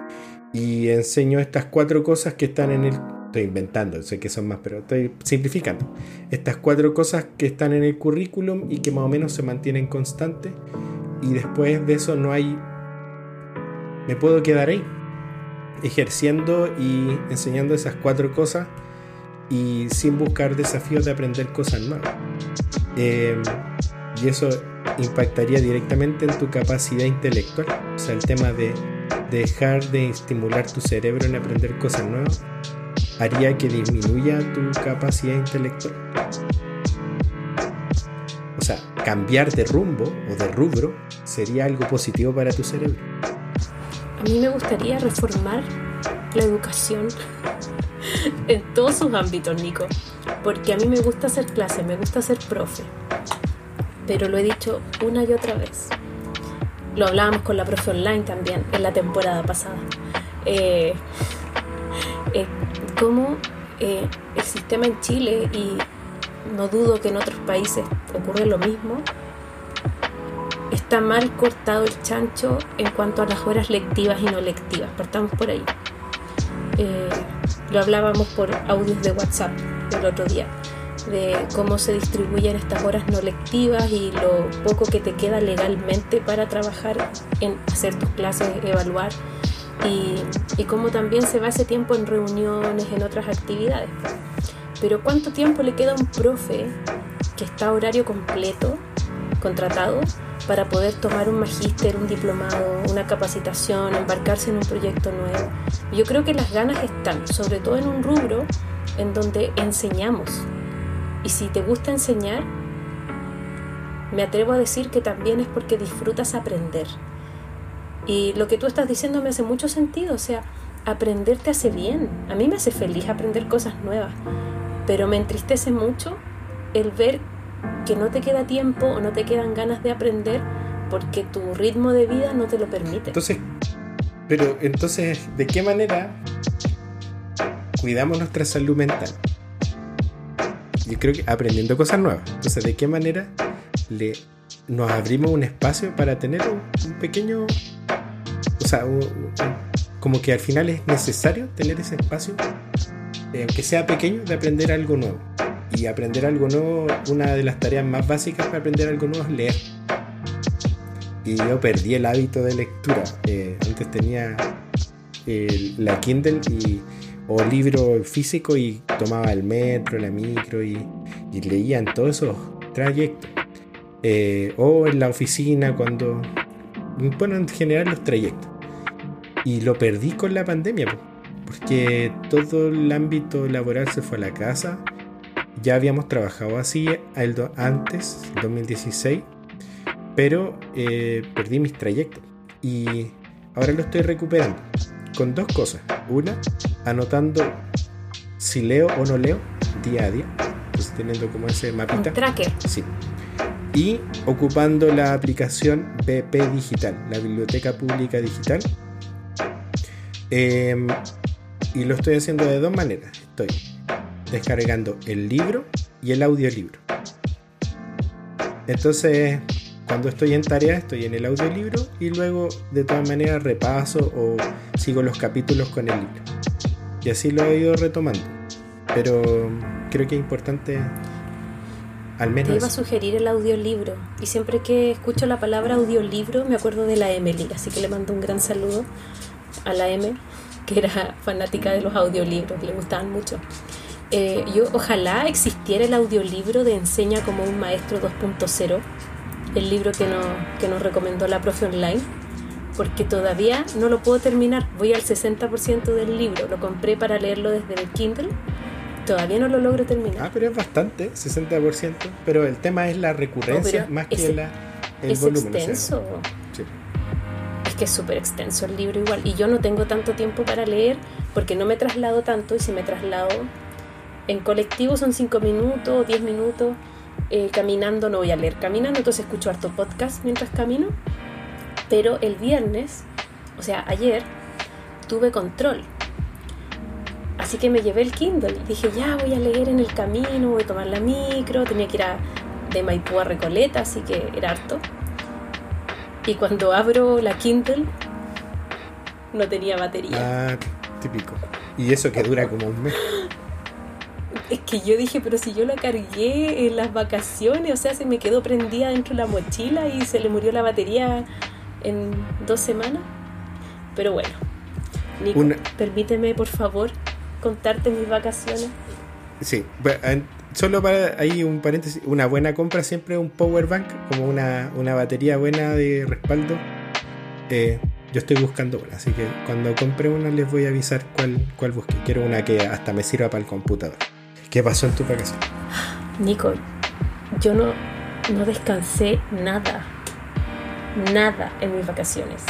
y enseño estas cuatro cosas que están en el... Estoy inventando, sé que son más, pero estoy simplificando. Estas cuatro cosas que están en el currículum y que más o menos se mantienen constantes y después de eso no hay... Me puedo quedar ahí, ejerciendo y enseñando esas cuatro cosas y sin buscar desafíos de aprender cosas nuevas. Em, y eso impactaría directamente en tu capacidad intelectual. O sea, el tema de dejar de estimular tu cerebro en aprender cosas nuevas haría que disminuya tu capacidad intelectual. O sea, cambiar de rumbo o de rubro sería algo positivo para tu cerebro.
A mí me gustaría reformar la educación en todos sus ámbitos, Nico. Porque a mí me gusta hacer clase, me gusta ser profe. Pero lo he dicho una y otra vez. Lo hablábamos con la profe online también en la temporada pasada. Eh, eh, cómo eh, el sistema en Chile, y no dudo que en otros países ocurre lo mismo, está mal cortado el chancho en cuanto a las horas lectivas y no lectivas. Partamos por ahí. Lo hablábamos por audios de WhatsApp el otro día, de cómo se distribuyen estas horas no lectivas y lo poco que te queda legalmente para trabajar en hacer tus clases, evaluar y, y cómo también se va ese tiempo en reuniones, en otras actividades. Pero ¿cuánto tiempo le queda a un profe que está a horario completo, contratado, para poder tomar un magíster, un diplomado, una capacitación, embarcarse en un proyecto nuevo. Yo creo que las ganas están, sobre todo en un rubro en donde enseñamos. Y si te gusta enseñar, me atrevo a decir que también es porque disfrutas aprender. Y lo que tú estás diciendo me hace mucho sentido, o sea, aprender te hace bien. A mí me hace feliz aprender cosas nuevas, pero me entristece mucho el ver que no te queda tiempo o no te quedan ganas de aprender porque tu ritmo de vida no te lo permite.
Entonces, pero entonces, ¿de qué manera cuidamos nuestra salud mental? Yo creo que aprendiendo cosas nuevas. Entonces, ¿de qué manera le, nos abrimos un espacio para tener un, pequeño, o sea, como que al final es necesario tener ese espacio, eh, aunque sea pequeño, de aprender algo nuevo. Y aprender algo nuevo, una de las tareas más básicas para aprender algo nuevo es leer. Y yo perdí el hábito de lectura. Eh, antes tenía la Kindle y, o libro físico y tomaba el metro, la micro y, y leía en todos esos trayectos. Eh, o en la oficina cuando... Bueno, en general los trayectos. Y lo perdí con la pandemia, porque todo el ámbito laboral se fue a la casa. Ya habíamos trabajado así antes, 2016, pero eh, perdí mis trayectos. Y ahora lo estoy recuperando con dos cosas. Una, anotando si leo o no leo día a día, pues teniendo como ese mapita.
Un tracker.
Sí. Y ocupando la aplicación BP Digital, la Biblioteca Pública Digital. Em, y lo estoy haciendo de dos maneras. Estoy descargando el libro y el audiolibro. Entonces, cuando estoy en tarea, estoy en el audiolibro y luego de todas maneras repaso o sigo los capítulos con el libro. Y así lo he ido retomando. Pero creo que es importante al menos.
Te iba a sugerir el audiolibro. Y siempre que escucho la palabra audiolibro me acuerdo de la Emily. Así que le mando un gran saludo a la M, que era fanática de los audiolibros, le gustaban mucho. Eh, yo ojalá existiera el audiolibro de Enseña como un maestro 2.0 el libro que, que nos recomendó la profe online, porque todavía no lo puedo terminar. Voy al 60% del libro, lo compré para leerlo desde el Kindle. Todavía no lo logro terminar.
Ah, pero es bastante, 60%. Pero el tema es la recurrencia más que la, el
es
volumen.
Extenso. Es que es súper extenso el libro igual. Y yo no tengo tanto tiempo para leer porque no me traslado tanto. Y si me traslado en colectivo son 5 minutos o 10 minutos eh, caminando no voy a leer caminando, entonces escucho harto podcast mientras camino. Pero el viernes, o sea, ayer, tuve control. Así que me llevé el Kindle. Dije, ya voy a leer en el camino, voy a tomar la micro. Tenía que ir a, de Maipú a Recoleta, así que era harto. Y cuando abro la Kindle, no tenía batería.
Ah, típico. Y eso que dura como un mes.
Es que yo dije, pero si yo la cargué en las vacaciones, o sea, se me quedó prendida dentro de la mochila y se le murió la batería en dos semanas. Pero bueno, Nico, permíteme por favor contarte mis vacaciones.
Sí, solo para ahí un paréntesis, una buena compra siempre un power bank, como una, batería buena de respaldo. Eh, yo estoy buscando una, así que cuando compre una les voy a avisar cuál, cuál busque. Quiero una que hasta me sirva para el computador. ¿Qué pasó en tu vacación?
Nico, yo no, no descansé nada. Nada en mis vacaciones.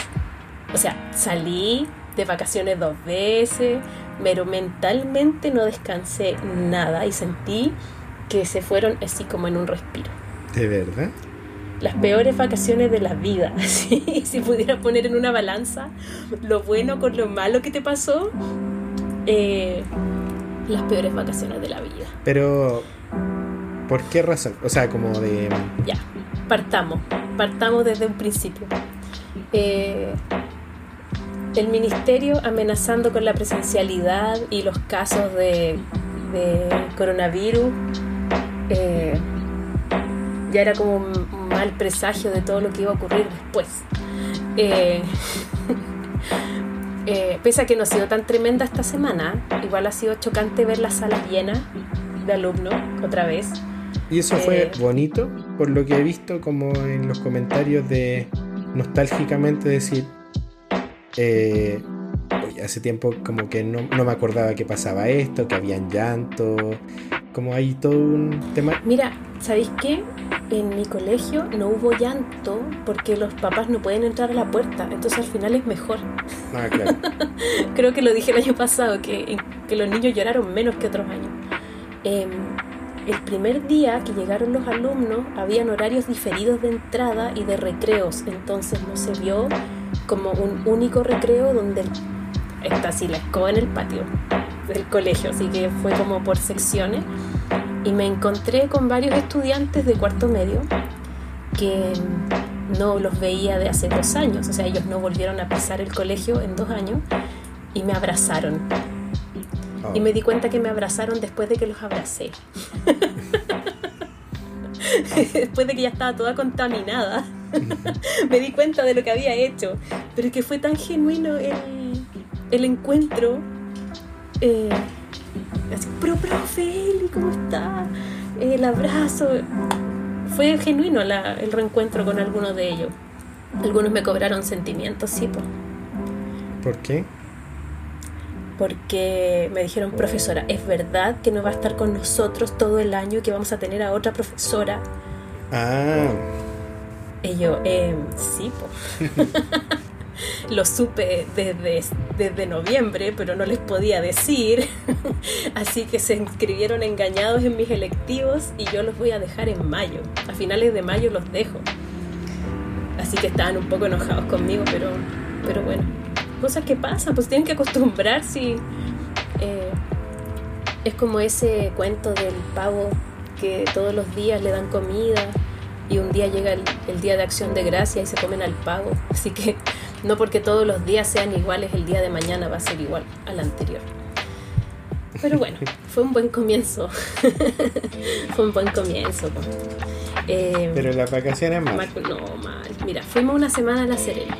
O sea, salí de vacaciones dos veces, pero mentalmente no descansé nada y sentí que se fueron así como en un respiro.
¿De verdad?
Las peores vacaciones de la vida. Si pudiera poner en una balanza lo bueno con lo malo que te pasó, eh, las peores vacaciones de la vida.
Pero, ¿por qué razón? O sea, como de...
Ya, partamos, partamos desde un principio. Eh, el ministerio amenazando con la presencialidad y los casos de, coronavirus eh, ya era como un mal presagio de todo lo que iba a ocurrir después. Eh, eh, pese a que no ha sido tan tremenda esta semana, igual ha sido chocante ver las salas llenas de alumnos otra vez.
Y eso fue eh, bonito, por lo que he visto como en los comentarios de nostálgicamente decir, eh, hace tiempo como que no, no, me acordaba que pasaba esto, que habían llanto, como hay todo un tema.
Mira, ¿sabéis qué? En mi colegio no hubo llanto porque los papás no pueden entrar a la puerta, entonces al final es mejor.
Ah, claro.
Creo que lo dije el año pasado, que, que los niños lloraron menos que otros años. Em, el primer día que llegaron los alumnos habían horarios diferidos de entrada y de recreos, entonces no se vio como un único recreo donde está así la escoba en el patio del colegio, así que fue como por secciones. Y me encontré con varios estudiantes de cuarto medio que no los veía de hace dos años, o sea, ellos no volvieron a pisar el colegio en dos años y me abrazaron. Y me di cuenta que me abrazaron después de que los abracé. después de que ya estaba toda contaminada. me di cuenta de lo que había hecho. Pero es que fue tan genuino el, el encuentro. Eh, así, pero profe, ¿cómo está? El abrazo. Fue genuino el reencuentro con algunos de ellos. Algunos me cobraron sentimientos, sí,
¿Por qué?
Porque me dijeron, profesora, ¿es verdad que no va a estar con nosotros todo el año, que vamos a tener a otra profesora?
Ah.
Y yo, eh, sí, pues. Lo supe desde, desde noviembre, pero no les podía decir. Así que se inscribieron engañados en mis electivos y yo los voy a dejar en mayo. A finales de mayo los dejo. Así que estaban un poco enojados conmigo, pero, pero bueno, cosas que pasan, pues tienen que acostumbrarse. Eh, es como ese cuento del pavo que todos los días le dan comida y un día llega el, el, día de acción de gracia y se comen al pavo. Así que no porque todos los días sean iguales, el día de mañana va a ser igual al anterior. Pero bueno, fue un buen comienzo. fue un buen comienzo.
Eh, Pero las vacaciones mal.
No, mal. Mira, fuimos una semana a La Serena.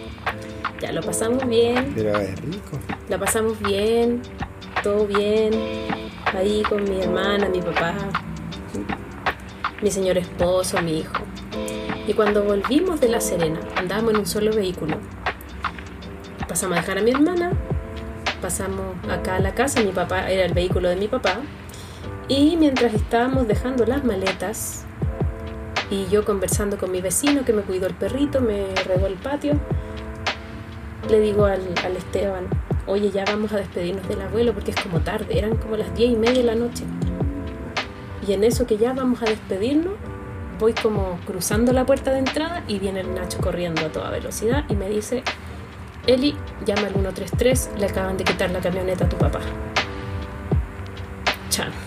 Ya, lo pasamos bien.
Pero es rico.
La pasamos bien, todo bien. Ahí con mi hermana, mi papá, mi señor esposo, mi hijo. Y cuando volvimos de La Serena, andábamos en un solo vehículo. Pasamos a dejar a mi hermana, pasamos acá a la casa, mi papá era el vehículo de mi papá. Y mientras estábamos dejando las maletas, y yo conversando con mi vecino que me cuidó el perrito, me regó el patio, le digo al, Esteban, oye, ya vamos a despedirnos del abuelo porque es como tarde, eran como las diez y media de la noche. Y en eso que ya vamos a despedirnos, voy como cruzando la puerta de entrada y viene el Nacho corriendo a toda velocidad y me dice, Eli, llama al 133, le acaban de quitar la camioneta a tu papá. Chan.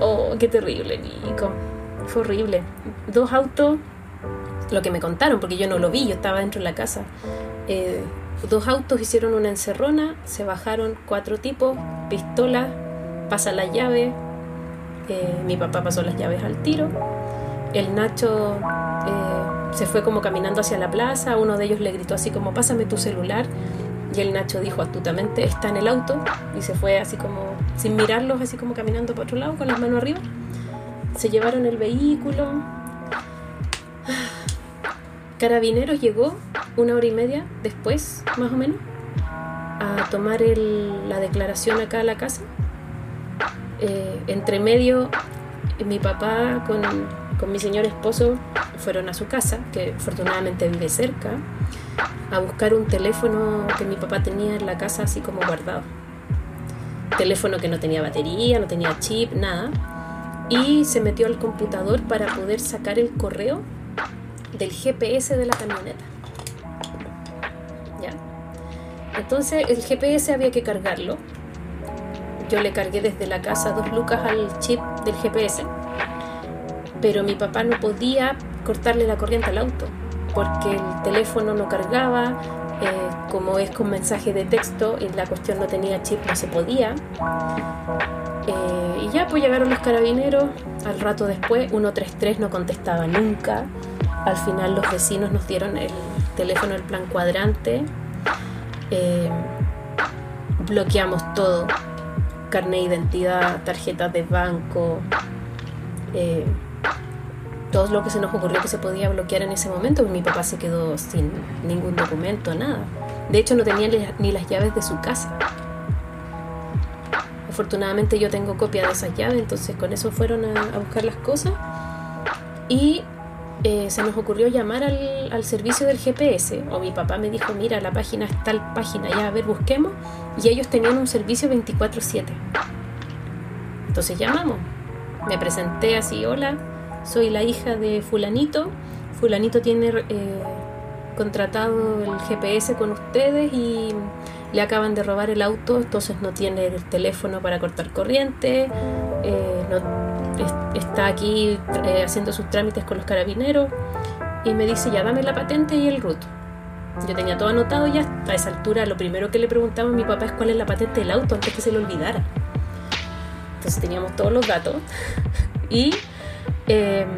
Oh, qué terrible, Nico. Fue horrible. Dos autos, lo que me contaron, porque yo no lo vi, yo estaba dentro de la casa. Eh, dos autos hicieron una encerrona, se bajaron cuatro tipos, pistola, pasa la llave, eh, mi papá pasó las llaves al tiro, el Nacho eh, se fue como caminando hacia la plaza, uno de ellos le gritó así como pásame tu celular y el Nacho dijo astutamente está en el auto y se fue así como sin mirarlos, así como caminando para otro lado con las manos arriba se llevaron el vehículo. Carabineros llegó una hora y media después, más o menos, a tomar la declaración acá a la casa. Eh, entre medio, mi papá con, con mi señor esposo fueron a su casa, que afortunadamente vive cerca, a buscar un teléfono que mi papá tenía en la casa así como guardado. Teléfono que no tenía batería, no tenía chip, nada y se metió al computador para poder sacar el correo del GPS de la camioneta. ¿Ya? Entonces el GPS había que cargarlo. Yo le cargué desde la casa dos lucas al chip del GPS, pero mi papá no podía cortarle la corriente al auto porque el teléfono no cargaba, eh, como es con mensaje de texto y la cuestión no tenía chip, no se podía. Eh, y ya pues llegaron los carabineros, al rato después 133 no contestaba nunca, al final los vecinos nos dieron el teléfono del plan cuadrante, eh, bloqueamos todo, carne de identidad, tarjetas de banco, todo lo que se nos ocurrió que se podía bloquear en ese momento, mi papá se quedó sin ningún documento, nada. De hecho no tenía ni las llaves de su casa. Afortunadamente yo tengo copia de esas llaves, entonces con eso fueron a, buscar las cosas. Y eh, se nos ocurrió llamar al, servicio del GPS, o mi papá me dijo, mira, la página es tal página, ya, a ver, busquemos. Y ellos tenían un servicio 24/7. Entonces llamamos. Me presenté así, hola, soy la hija de fulanito. Fulanito tiene eh, contratado el GPS con ustedes y le acaban de robar el auto, entonces no tiene el teléfono para cortar corriente, eh, está aquí eh, haciendo sus trámites con los carabineros y me dice ya dame la patente y el root. Yo tenía todo anotado ya a esa altura. Lo primero que le preguntaba a mi papá es cuál es la patente del auto antes que se le olvidara. Entonces teníamos todos los datos y em,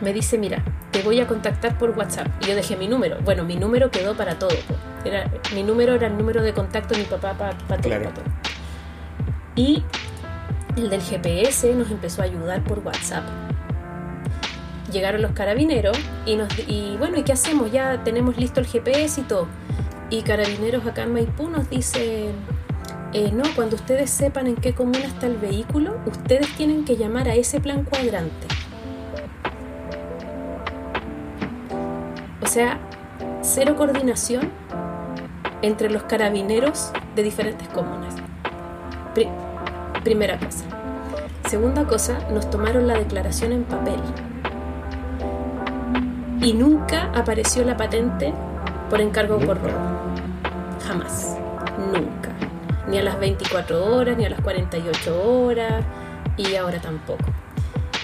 me dice, mira, te voy a contactar por WhatsApp. Y yo dejé mi número. Bueno, mi número quedó para todo. Era, mi número era el número de contacto de mi papá para, todo, todo. Y el del GPS nos empezó a ayudar por WhatsApp llegaron los carabineros y, nos, y bueno, ¿y qué hacemos? Ya tenemos listo el GPS y todo. Y carabineros acá en Maipú nos dice, eh, no, cuando ustedes sepan en qué comuna está el vehículo, ustedes tienen que llamar a ese plan cuadrante. O sea, cero coordinación entre los carabineros de diferentes comunas. primera cosa. Segunda cosa, nos tomaron la declaración en papel y nunca apareció la patente por encargo por robo. Jamás. Nunca. Ni a las 24 horas, ni a las 48 horas, y ahora tampoco.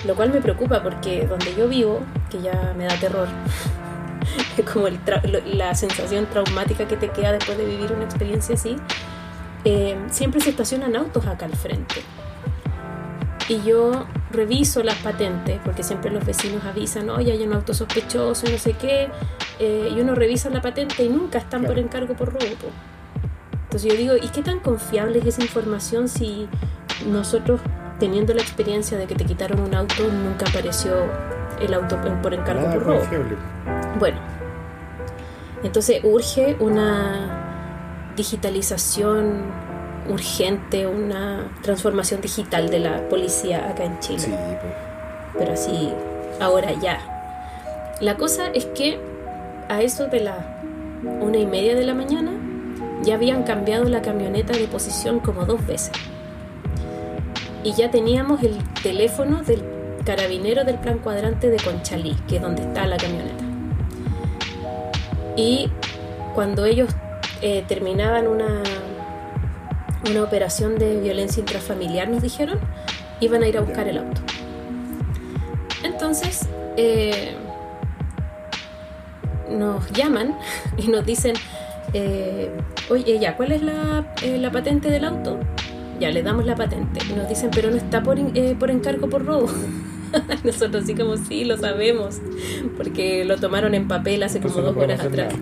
Lo cual me preocupa porque donde yo vivo, que ya me da terror, como la sensación traumática que te queda después de vivir una experiencia así, eh, siempre se estacionan autos acá al frente. Y yo reviso las patentes, porque siempre los vecinos avisan, oye, hay un auto sospechoso, no sé qué, eh, y uno revisa la patente y nunca están por encargo por robo. Entonces yo digo, ¿y qué tan confiable es esa información si nosotros, teniendo la experiencia de que te quitaron un auto, nunca apareció el auto por encargo por robo? Bueno, entonces urge una digitalización urgente una transformación digital de la policía acá en Chile. Sí, Pero así, ahora ya. La cosa es que a eso de la una y media de la mañana ya habían cambiado la camioneta de posición como dos veces. Y ya teníamos el teléfono del carabinero del plan cuadrante de Conchalí, que es donde está la camioneta. Y cuando ellos eh, terminaban una una operación de violencia intrafamiliar, nos dijeron, iban a ir a buscar el auto. Entonces, eh, nos llaman y nos dicen, eh, oye, ya, ¿cuál es eh, la, patente del auto? Ya, le damos la patente. Y nos dicen, pero no está por, por encargo por robo. Nosotros sí como sí, lo sabemos, porque lo tomaron en papel hace como dos horas atrás.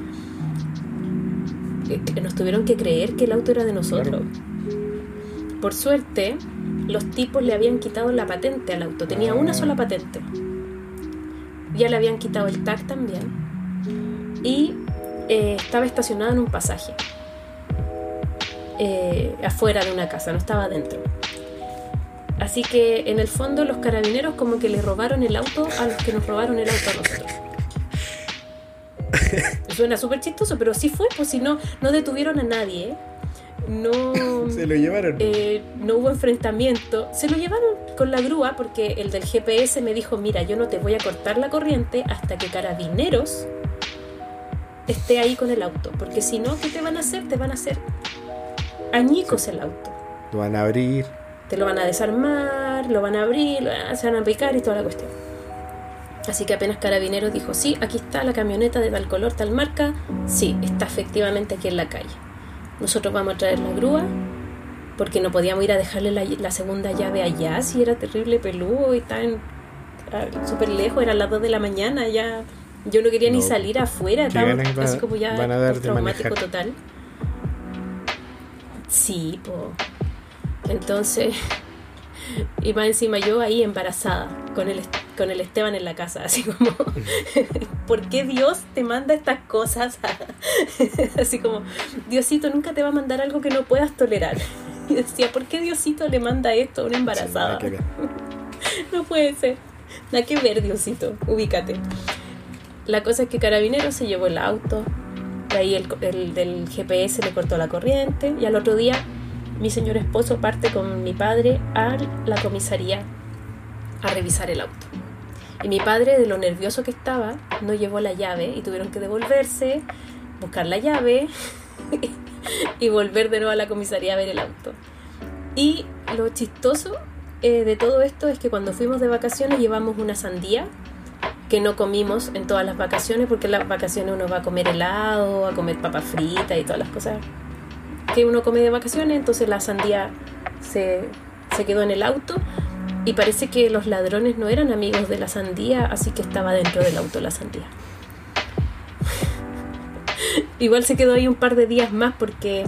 Nos tuvieron que creer que el auto era de nosotros. Por suerte, los tipos le habían quitado la patente al auto, tenía una sola patente. Ya le habían quitado el tag también. Y eh, estaba estacionado en un pasaje. Eh, afuera de una casa, no estaba adentro. Así que en el fondo los carabineros como que le robaron el auto a los que nos robaron el auto a nosotros. Suena súper chistoso, pero sí fue, pues si no, no detuvieron a nadie. ¿eh? no
se lo llevaron
eh, no hubo enfrentamiento se lo llevaron con la grúa porque el del GPS me dijo mira yo no te voy a cortar la corriente hasta que carabineros esté ahí con el auto porque si no qué te van a hacer te van a hacer añicos el auto.
Lo van a abrir.
Te lo van a desarmar lo van a abrir se van a picar y toda la cuestión. Así que apenas Carabineros dijo, sí, aquí está la camioneta de tal color, tal marca, sí, está efectivamente aquí en la calle. Nosotros vamos a traer la grúa, porque no podíamos ir a dejarle la, segunda llave allá, si era terrible peludo y tan súper lejos, era las 2 de la mañana, ya yo no quería ni salir afuera, estaba así como ya traumático total. Sí, pues. Entonces, y más encima yo ahí embarazada, con el, con el Esteban en la casa, así como, ¿por qué Dios te manda estas cosas? así como, Diosito nunca te va a mandar algo que no puedas tolerar. Y decía, ¿por qué Diosito le manda esto a una embarazada? no puede ser. Nada que ver, Diosito, ubícate. La cosa es que Carabinero se llevó el auto, de ahí el, el del GPS le cortó la corriente y al otro día mi señor esposo parte con mi padre a la comisaría a revisar el auto. Y mi padre, de lo nervioso que estaba, no llevó la llave y tuvieron que devolverse, buscar la llave y volver de nuevo a la comisaría a ver el auto. Y lo chistoso eh, de todo esto es que cuando fuimos de vacaciones llevamos una sandía que no comimos en todas las vacaciones, porque en las vacaciones uno va a comer helado, a comer papas fritas y todas las cosas que uno come de vacaciones, entonces la sandía se, se quedó en el auto y parece que los ladrones no eran amigos de la sandía, así que estaba dentro del auto la sandía. Igual se quedó ahí un par de días más porque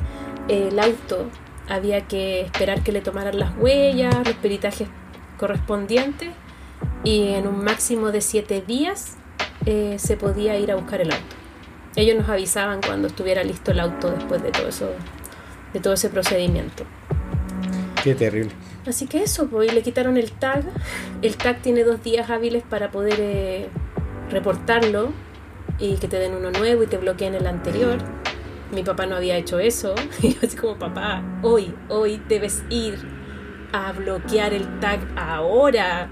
el auto había que esperar que le tomaran las huellas, los peritajes correspondientes y en un máximo de siete días eh, se podía ir a buscar el auto. Ellos nos avisaban cuando estuviera listo el auto después de todo eso, de todo ese procedimiento.
Qué terrible.
Así que eso, pues le quitaron el tag. El tag tiene dos días hábiles para poder eh, reportarlo y que te den uno nuevo y te bloqueen el anterior. Mi papá no había hecho eso. Y yo así como, papá, hoy, hoy debes ir a bloquear el tag ahora.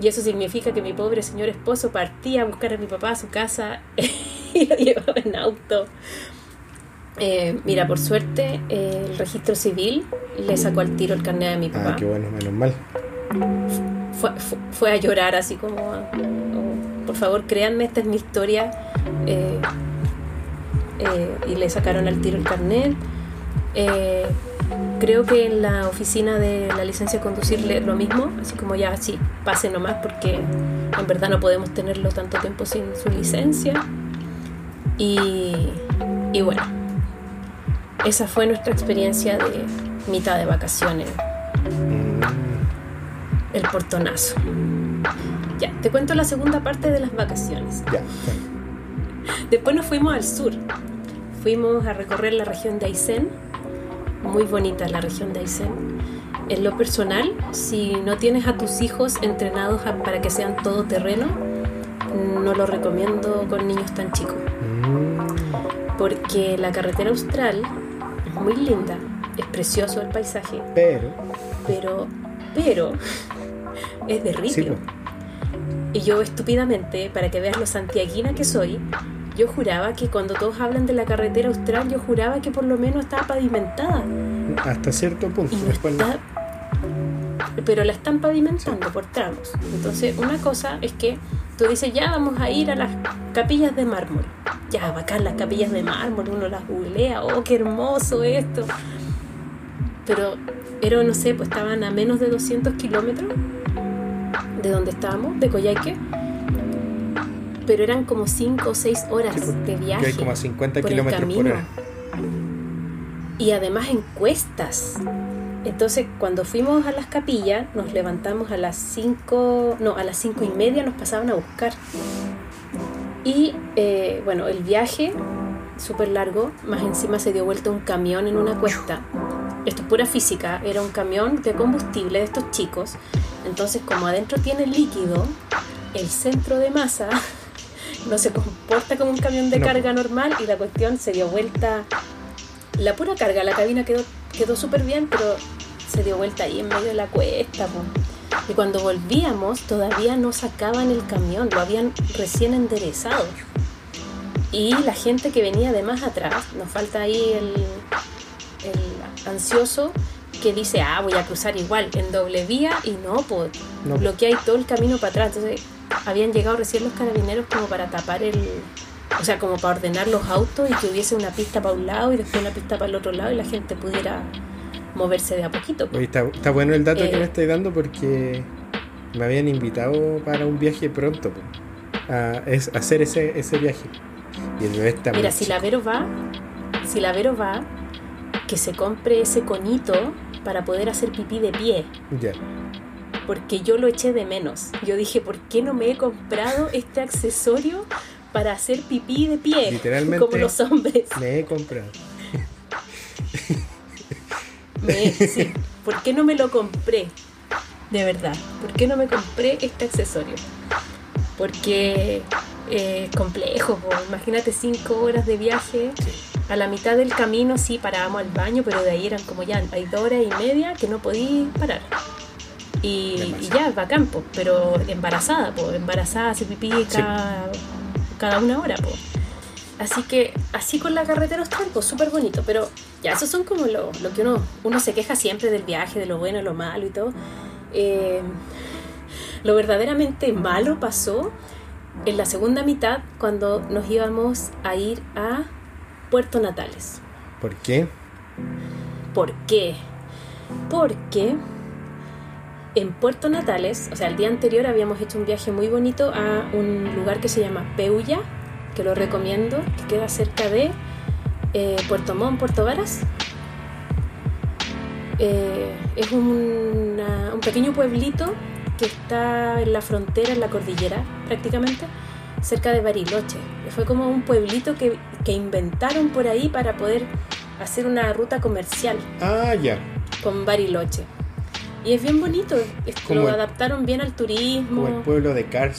Y eso significa que mi pobre señor esposo partía a buscar a mi papá a su casa y lo llevaba en auto. Eh, mira, por suerte, eh, el registro civil le sacó al tiro el carnet de mi papá.
Ah, qué bueno, menos mal.
Fue, fue, fue a llorar así como, oh, por favor, créanme, esta es mi historia. Eh, eh, y le sacaron al tiro el carnet. Creo que en la oficina de la licencia de conducir le- lo mismo, así como ya, sí, pase nomás porque en verdad no podemos tenerlo tanto tiempo sin su licencia. Y, y bueno, esa fue nuestra experiencia de mitad de vacaciones,
Mm,
el portonazo. Ya, te cuento la segunda parte de las vacaciones.
ya.
Después nos fuimos al sur. Fuimos a recorrer la región de Aysén. Muy bonita la región de Aysén. En lo personal, si no tienes a tus hijos entrenados a- para que sean todoterreno, no lo recomiendo con niños tan chicos.
Mm,
Porque la carretera austral es muy linda, es precioso el paisaje,
pero,
pero, pero, es de
sí,
ripio.
pues,
Y yo estúpidamente, para que veas lo santiaguina que soy, yo juraba que cuando todos hablan de la carretera austral, yo juraba que por lo menos estaba pavimentada.
hasta cierto punto.
Y no. Pero la están pavimentando por tramos. Entonces, una cosa es que tú dices, ya vamos a ir a las capillas de mármol. Ya, bacán las capillas de mármol, uno las googlea, oh, qué hermoso esto. Pero, pero no sé, pues estaban a menos de 200 kilómetros de donde estábamos, de Coyhaique. Pero eran como 5 o 6 horas
Sí,
de
Que
viaje
hay como a 50
por el
kilómetros por
camino.
hora.
y además en cuestas. Entonces, cuando fuimos a las capillas, nos levantamos a las 5, no, a las cinco y media nos pasaban a buscar. Y eh, bueno, el viaje, súper largo, más encima se dio vuelta un camión en una cuesta. Esto es pura física, era un camión de combustible de estos chicos. Entonces, como adentro tiene líquido, el centro de masa no se comporta como un camión de
No.
carga normal y la cuestión se dio vuelta la pura carga, la cabina quedó, quedó súper bien, pero se dio vuelta ahí en medio de la cuesta. po. Y cuando volvíamos, todavía no sacaban el camión, lo habían recién enderezado. Y la gente que venía de más atrás, nos falta ahí el, el ansioso que dice, ah, voy a cruzar igual, en doble vía, y no, pues
No.
bloquea todo el camino para atrás. Entonces, habían llegado recién los carabineros como para tapar el, o sea, como para ordenar los autos y que hubiese una pista para un lado y después una pista para el otro lado y la gente pudiera moverse de a poquito.
Oye, está, está bueno el dato
Eh.
que me estáis dando porque me habían invitado para un viaje pronto po, a a hacer ese, ese viaje. Y el está
Mira, si
chico.
la Vero va, si la Vero va, que se compre ese conito para poder hacer pipí de pie,
Ya.
Porque yo lo eché de menos. Yo dije, ¿por qué no me he comprado este accesorio para hacer pipí de pie?
Literalmente.
Como los hombres.
Me he comprado.
Me- sí. ¿Por qué no me lo compré? De verdad. ¿Por qué no me compré este accesorio? Porque eh, es complejo. po. Imagínate cinco horas de viaje. A la mitad del camino sí parábamos al baño, pero de ahí eran como ya, hay dos horas y media que no podí parar. Y, y ya, bacán, po, pero embarazada, po, embarazada, hace pipí cada, cada una hora. Po. Así que así con la carretera austral, pues súper bonito, pero ya, esos son como lo, lo que uno, uno se queja siempre del viaje, de lo bueno, lo malo y todo. Eh, lo verdaderamente malo pasó en la segunda mitad cuando nos íbamos a ir a Puerto Natales.
¿Por qué?
¿Por qué? Porque en Puerto Natales, o sea, el día anterior habíamos hecho un viaje muy bonito a un lugar que se llama Peulla, que lo recomiendo, que queda cerca de eh, Puerto Montt, Puerto Varas. Eh, es un, un pequeño pueblito que está en la frontera, en la cordillera prácticamente, cerca de Bariloche. Fue como un pueblito que, que inventaron por ahí para poder hacer una ruta comercial.
Ah, ya.
Con Bariloche. Y es bien bonito, es, lo adaptaron bien al turismo.
Como el pueblo de Cars.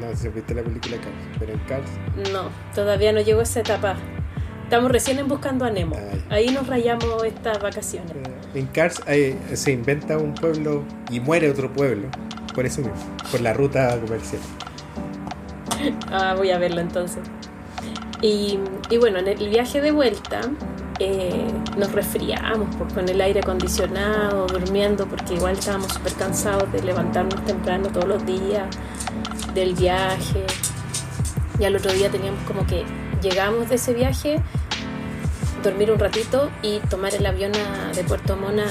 No sé si viste la película Cars, pero en Cars.
No, todavía no llegó a esa etapa. Estamos recién en Buscando a Nemo. Ahí nos rayamos estas vacaciones.
Eh, en Cars se inventa un pueblo y muere otro pueblo. Por eso mismo, por la ruta comercial.
Ah, voy a verlo entonces. Y, y bueno, en el viaje de vuelta eh, nos resfriamos pues, con el aire acondicionado, durmiendo, porque igual estábamos súper cansados de levantarnos temprano todos los días, del viaje. Y al otro día teníamos como que llegamos de ese viaje, dormir un ratito y tomar el avión de Puerto Mona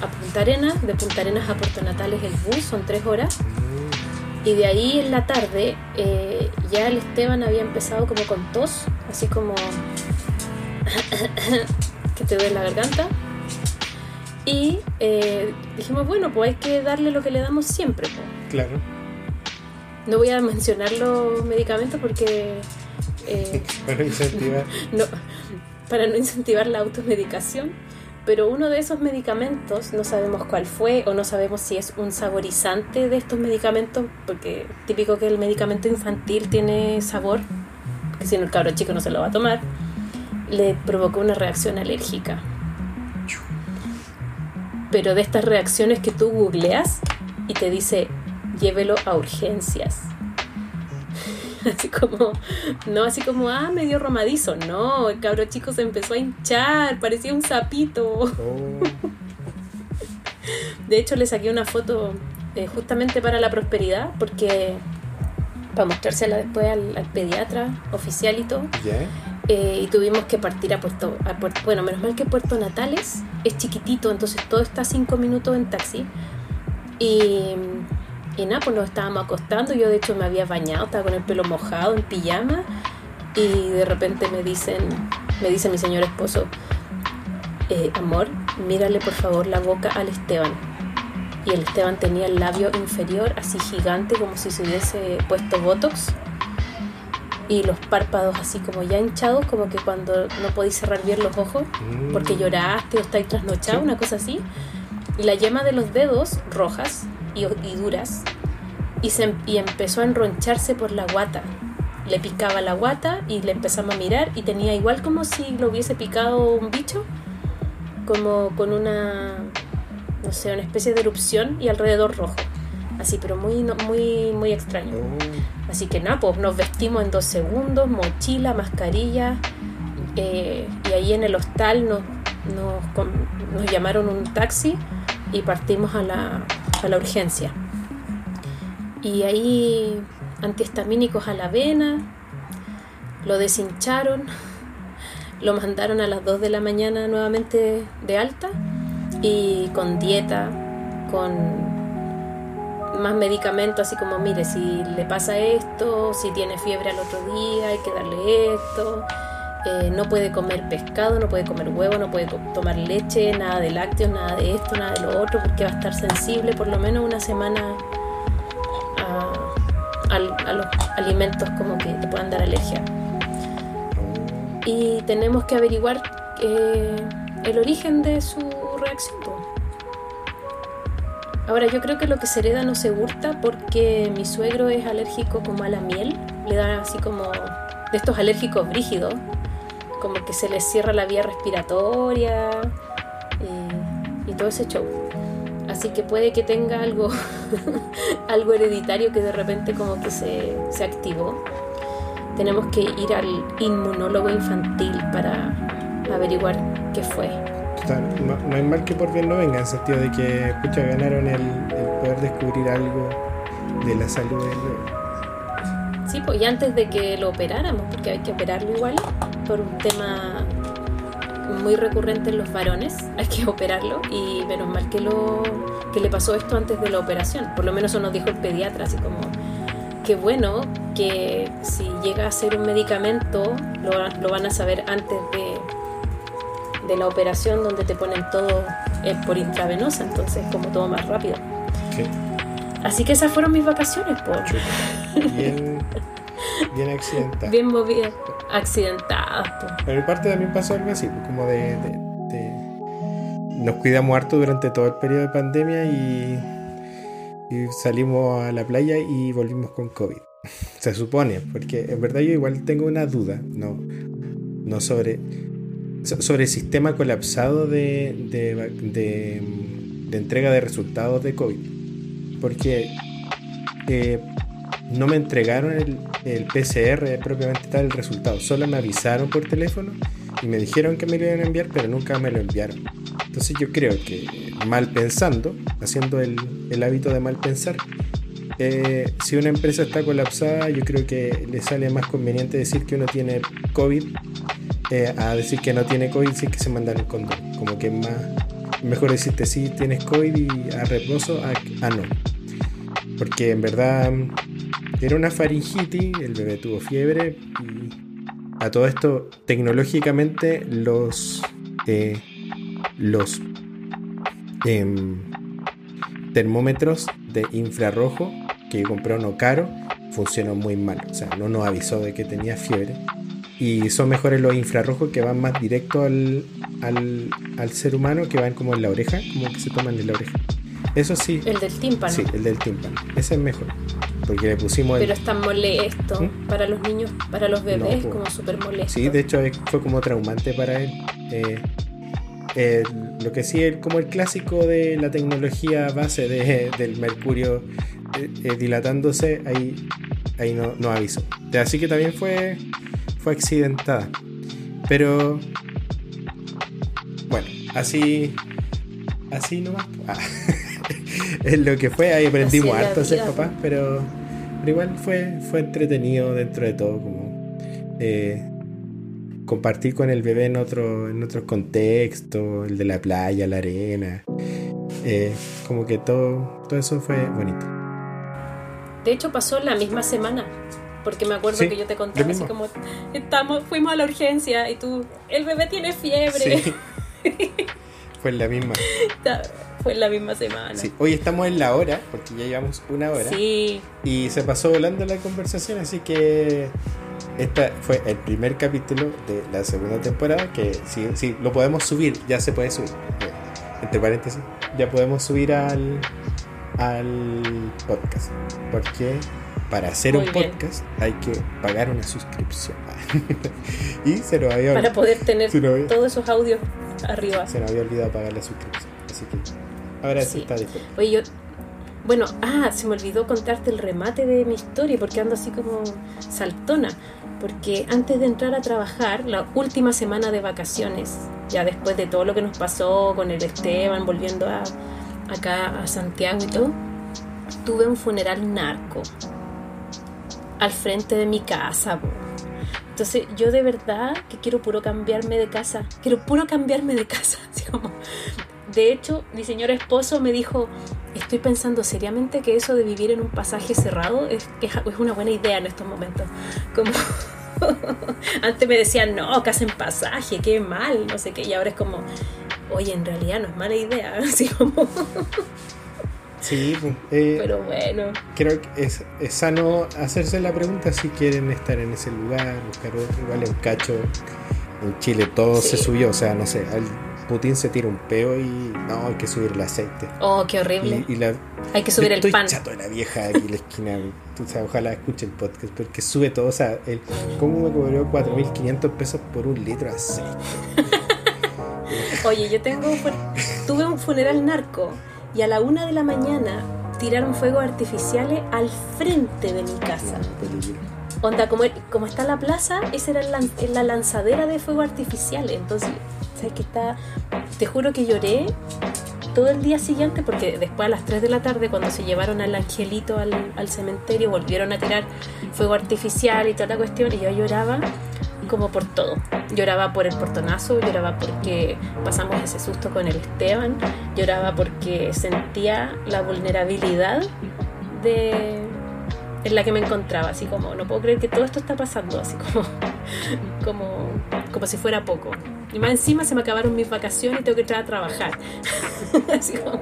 a Punta Arenas, de Punta Arenas a Puerto Natales el bus, son tres horas. Y de ahí en la tarde eh, ya el Esteban había empezado como con tos, así como que te duele la garganta. Y eh, dijimos, bueno, pues hay que darle lo que le damos siempre.
Claro.
No voy a mencionar los medicamentos porque...
Eh, para incentivar.
no, para no incentivar la automedicación. Pero uno de esos medicamentos, no sabemos cuál fue o no sabemos si es un saborizante de estos medicamentos, porque típico que el medicamento infantil tiene sabor, que si no el cabro chico no se lo va a tomar le provocó una reacción alérgica. Pero de estas reacciones que tú googleas y te dice, llévelo a urgencias. Así como, no así como, ah, medio romadizo. No, el cabro chico se empezó a hinchar, parecía un sapito. Oh. De hecho, le saqué una foto eh, justamente para la prosperidad, porque para mostrársela después al, pediatra oficialito. Eh, y tuvimos que partir a Puerto, Bueno, menos mal que Puerto Natales es chiquitito, entonces todo está cinco minutos en taxi. Y, y nada, pues nos estábamos acostando. Yo, de hecho, me había bañado, estaba con el pelo mojado, en pijama. Y de repente me dicen, me dice mi señor esposo, eh, amor, mírale por favor la boca al Esteban. Y el Esteban tenía el labio inferior así gigante, como si se hubiese puesto botox y los párpados así como ya hinchados, como que cuando no podéis cerrar bien los ojos mm. porque lloraste o estáis trasnochado, una cosa así. Y la yema de los dedos rojas y, duras y, se, y empezó a enroncharse por la guata. Le picaba la guata y le empezamos a mirar y tenía igual como si lo hubiese picado un bicho, como con una, no sé, una especie de erupción y alrededor rojo así, pero muy, muy, muy extraño. Así que nada, pues nos vestimos en dos segundos, mochila, mascarilla, eh, y ahí en el hostal nos, nos, llamaron un taxi y partimos a la, a la urgencia. Y ahí antihistamínicos a la vena, lo deshincharon, lo mandaron a las 2 de la mañana nuevamente de alta y con dieta, con más medicamentos, así como, mire, si le pasa esto, si tiene fiebre al otro día, hay que darle esto. Eh, no puede comer pescado, no puede comer huevo, no puede tomar leche, nada de lácteos, nada de esto, nada de lo otro, porque va a estar sensible por lo menos una semana a, los alimentos como que te puedan dar alergia. Y tenemos que averiguar eh, el origen de su reacción. Ahora yo creo que lo que se hereda no se gusta porque mi suegro es alérgico como a la miel, le da así como de estos alérgicos brígidos, como que se le cierra la vía respiratoria y, todo ese show. Así que puede que tenga algo, algo hereditario que de repente como que se, se activó. Tenemos que ir al inmunólogo infantil para averiguar qué fue
no, hay mal que por bien no venga, en el sentido de que, pucha, ganaron el, poder descubrir algo de la salud del bebé.
Sí, pues y antes de que lo operáramos, porque hay que operarlo igual, por un tema muy recurrente en los varones, hay que operarlo y menos mal que lo que le pasó esto antes de la operación, por lo menos eso nos dijo el pediatra, así como qué bueno que si llega a ser un medicamento lo van a saber antes de, de la operación donde te ponen todo eh, por intravenosa, entonces como todo más rápido.
Sí.
Así que esas fueron mis vacaciones, por
Bien, bien accidentada.
bien movidas, accidentadas. po.
Pero en parte también pasó algo así, pues, como de, de- de- Nos cuidamos harto durante todo el periodo de pandemia y, y salimos a la playa y volvimos con COVID. Se supone, porque en verdad yo igual tengo una duda, no, no sobre, so- sobre el sistema colapsado de, de, de, entrega de resultados de COVID. Porque eh, no me entregaron el, el PCR propiamente tal, el resultado. Solo me avisaron por teléfono y me dijeron que me lo iban a enviar, pero nunca me lo enviaron. Entonces yo creo que mal pensando, haciendo el, el hábito de mal pensar, eh, si una empresa está colapsada, yo creo que le sale más conveniente decir que uno tiene COVID eh, a decir que no tiene COVID si es que se mandan el condón. Como que es más mejor decirte si tienes COVID y a reposo a, no. Porque en verdad era una faringitis, el bebé tuvo fiebre y a todo esto tecnológicamente los eh, los em, termómetros de infrarrojo que compró no caro funcionó muy mal. O sea, no nos avisó de que tenía fiebre. Y son mejores los infrarrojos que van más directo al, al, al ser humano, que van como en la oreja, como que se toman en la oreja. Eso sí,
El del tímpano.
sí, el del tímpano. Ese es mejor. Porque le pusimos el,
Pero es tan molesto
¿Mm?
para los niños, para los bebés, como súper molesto.
Sí, de hecho es- fue como traumante para él. Eh, eh, lo que sí, el- como el clásico de la tecnología base de- del mercurio eh, eh, dilatándose, ahí, ahí no, no avisó. Así que también fue, fue accidentada. Pero bueno, así, así nomás. Ah, es lo que fue, ahí aprendimos harto a ser papás, pero, pero igual fue, fue entretenido dentro de todo, como eh, compartir con el bebé en otro, en otros contextos, el de la playa, la arena. eh, como que todo, todo eso fue bonito.
De hecho, pasó la misma semana. Porque me acuerdo
Sí,
que yo te contaba así como estamos, fuimos a la urgencia y tú, el bebé tiene fiebre.
Sí. fue la misma.
Fue la misma semana.
Sí. Hoy estamos en la hora, porque ya llevamos una hora.
Sí.
Y se pasó volando la conversación, así que este fue el primer capítulo de la segunda temporada, que sí, sí, lo podemos subir, ya se puede subir. Entre paréntesis, ya podemos subir al, al podcast. Porque para hacer
Muy
un
bien.
podcast hay que pagar una suscripción. y se nos había,
Para poder tener
había-
todos esos audios arriba.
se nos había olvidado pagar la suscripción. Así que ahora sí,
Sí.
está disponible.
Oye, yo. Bueno, ah, se me olvidó contarte el remate de mi historia porque ando así como saltona. Porque antes de entrar a trabajar, la última semana de vacaciones, ya después de todo lo que nos pasó con el Esteban, volviendo a, acá a Santiago y todo, tuve un funeral narco al frente de mi casa. Entonces yo de verdad que quiero puro cambiarme de casa, quiero puro cambiarme de casa. De hecho, mi señor esposo me dijo, estoy pensando seriamente que eso de vivir en un pasaje cerrado es, una buena idea en estos momentos. Como antes me decían, no, que hacen pasaje, qué mal, no sé qué, y ahora es como, oye, en realidad no es mala idea,
Sí, pues, eh,
pero bueno,
creo que es, es sano hacerse la pregunta si quieren estar en ese lugar, buscar otro. Igual en cacho, en Chile todo se
Sí.
subió, o sea, no sé, al Putin se tira un peo y no, hay que subir el aceite.
oh, qué horrible,
Y, y la,
hay que subir el
estoy
pan.
chato de la vieja aquí en la esquina. o sea, ojalá escuche el podcast porque sube todo. O sea, el, ¿cómo me cobró 4.500 pesos por un litro de aceite?
Oye, yo tengo tuve un funeral narco y a la una de la mañana tiraron fuegos artificiales al frente de mi casa. Onda, como, como está la plaza, esa era la lanzadera de fuegos artificiales. Entonces, ¿sabes qué está? Te juro que lloré todo el día siguiente, porque después a las 3 de la tarde, cuando se llevaron al angelito al, al cementerio, volvieron a tirar fuego artificial y toda la cuestión, y yo lloraba como por todo. Lloraba por el portonazo, lloraba porque pasamos ese susto con el Esteban, lloraba porque sentía la vulnerabilidad de en la que me encontraba, así como no puedo creer que todo esto está pasando, así como como como si fuera poco. Y más encima se me acabaron mis vacaciones y tengo que entrar a trabajar. así como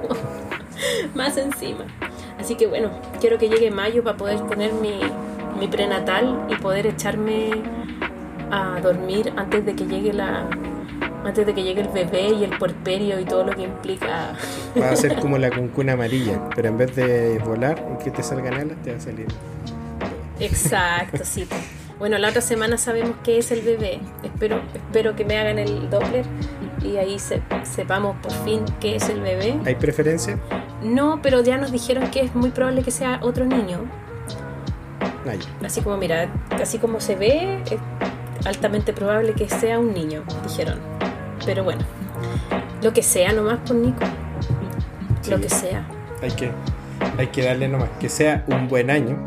más encima. Así que bueno, quiero que llegue mayo para poder tener mi, mi prenatal y poder echarme a dormir antes de que llegue la antes de que llegue el bebé y el puerperio y todo lo que implica.
Va a ser como la cuncuna amarilla, pero en vez de volar y que te salgan alas, te va a salir.
Exacto, sí. Bueno, la otra semana sabemos qué es el bebé. Espero, espero que me hagan el Doppler y ahí sepamos por fin qué es el bebé.
¿Hay preferencia?
No, pero ya nos dijeron que es muy probable que sea otro niño. Así como, mira, así como se ve, altamente probable que sea un niño, dijeron. Pero bueno, lo que sea nomás por pues, Nico. Lo que sea.
Hay que, hay que darle nomás. Que sea un buen año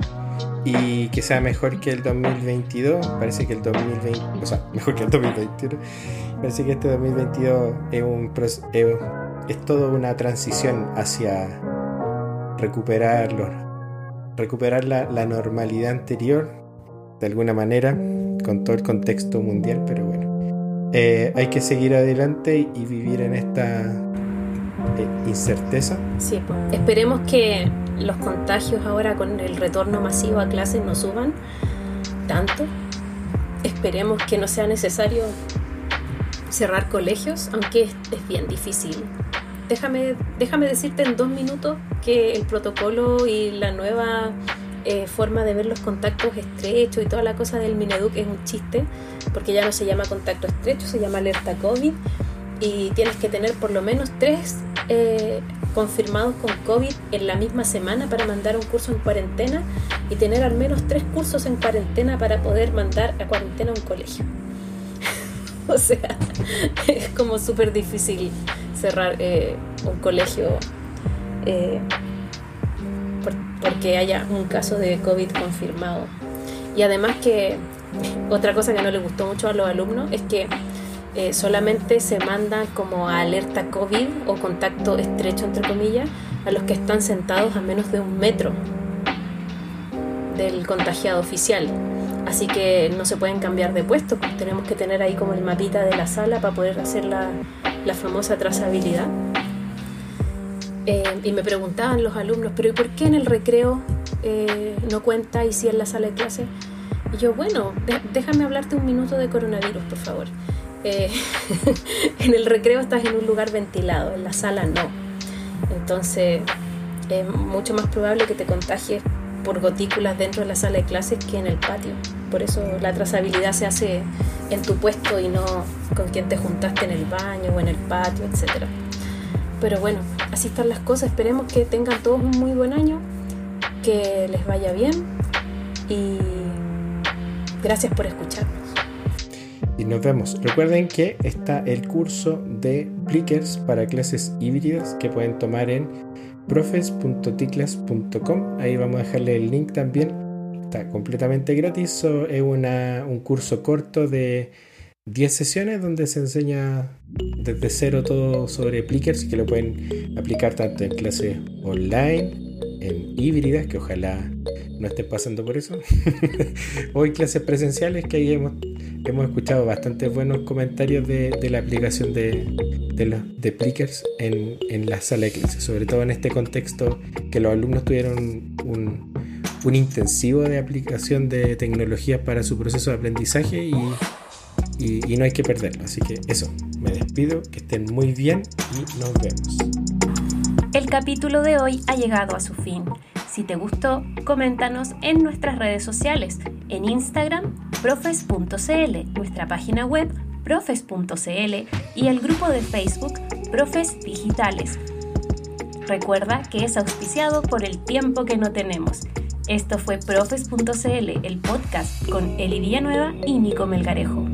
y que sea mejor que el 2022. Parece que el 2020, o sea, mejor que el 2021. Parece que este 2022 es un es, es toda una transición hacia recuperar recuperar la, la normalidad anterior de alguna manera con todo el contexto mundial, pero bueno, eh, hay que seguir adelante y vivir en esta eh, incerteza.
Sí, esperemos que los contagios ahora con el retorno masivo a clases no suban tanto. Esperemos que no sea necesario cerrar colegios, aunque es, es bien difícil. Déjame, déjame decirte en dos minutos que el protocolo y la nueva eh, forma de ver los contactos estrechos y toda la cosa del Mineduc es un chiste, porque ya no se llama contacto estrecho, se llama alerta COVID y tienes que tener por lo menos tres eh, confirmados con COVID en la misma semana para mandar un curso en cuarentena y tener al menos tres cursos en cuarentena para poder mandar a cuarentena un colegio. o sea, es como súper difícil cerrar eh, un colegio porque haya un caso de COVID confirmado. Y además que otra cosa que no le gustó mucho a los alumnos es que eh, solamente se manda como alerta COVID o contacto estrecho, entre comillas, a los que están sentados a menos de un metro del contagiado oficial. Así que no se pueden cambiar de puesto, pues tenemos que tener ahí como el mapita de la sala para poder hacer la, la famosa trazabilidad. Eh, y me preguntaban los alumnos, pero ¿y por qué en el recreo eh, no cuenta y si en la sala de clase? Y yo, bueno, déjame hablarte un minuto de coronavirus, por favor. Eh, en el recreo estás en un lugar ventilado, en la sala no. Entonces es mucho más probable que te contagies por gotículas dentro de la sala de clases que en el patio. Por eso la trazabilidad se hace en tu puesto y no con quien te juntaste en el baño o en el patio, etcétera. Pero bueno, así están las cosas. Esperemos que tengan todos un muy buen año, que les vaya bien y gracias por escucharnos.
Y nos vemos. Recuerden que está el curso de Plickers para clases híbridas que pueden tomar en profes.ticlas.com. Ahí vamos a dejarle el link también. Está completamente gratis. Es una, un curso corto de 10 sesiones donde se enseña desde cero todo sobre Plickers que lo pueden aplicar tanto en clases online, en híbridas, que ojalá no estén pasando por eso, o en clases presenciales, que ahí hemos, escuchado bastantes buenos comentarios de, la aplicación de, Plickers en, la sala de clases, sobre todo en este contexto que los alumnos tuvieron un, intensivo de aplicación de tecnologías para su proceso de aprendizaje y no hay que perderlo. Así que eso, me despido, que estén muy bien y nos vemos.
El capítulo de hoy ha llegado a su fin. Si te gustó, coméntanos en nuestras redes sociales, en Instagram, profes.cl, nuestra página web, profes.cl y el grupo de Facebook, Profes Digitales. Recuerda que es auspiciado por el tiempo que no tenemos. Esto fue profes.cl, el podcast con Eli Villanueva y Nico Melgarejo.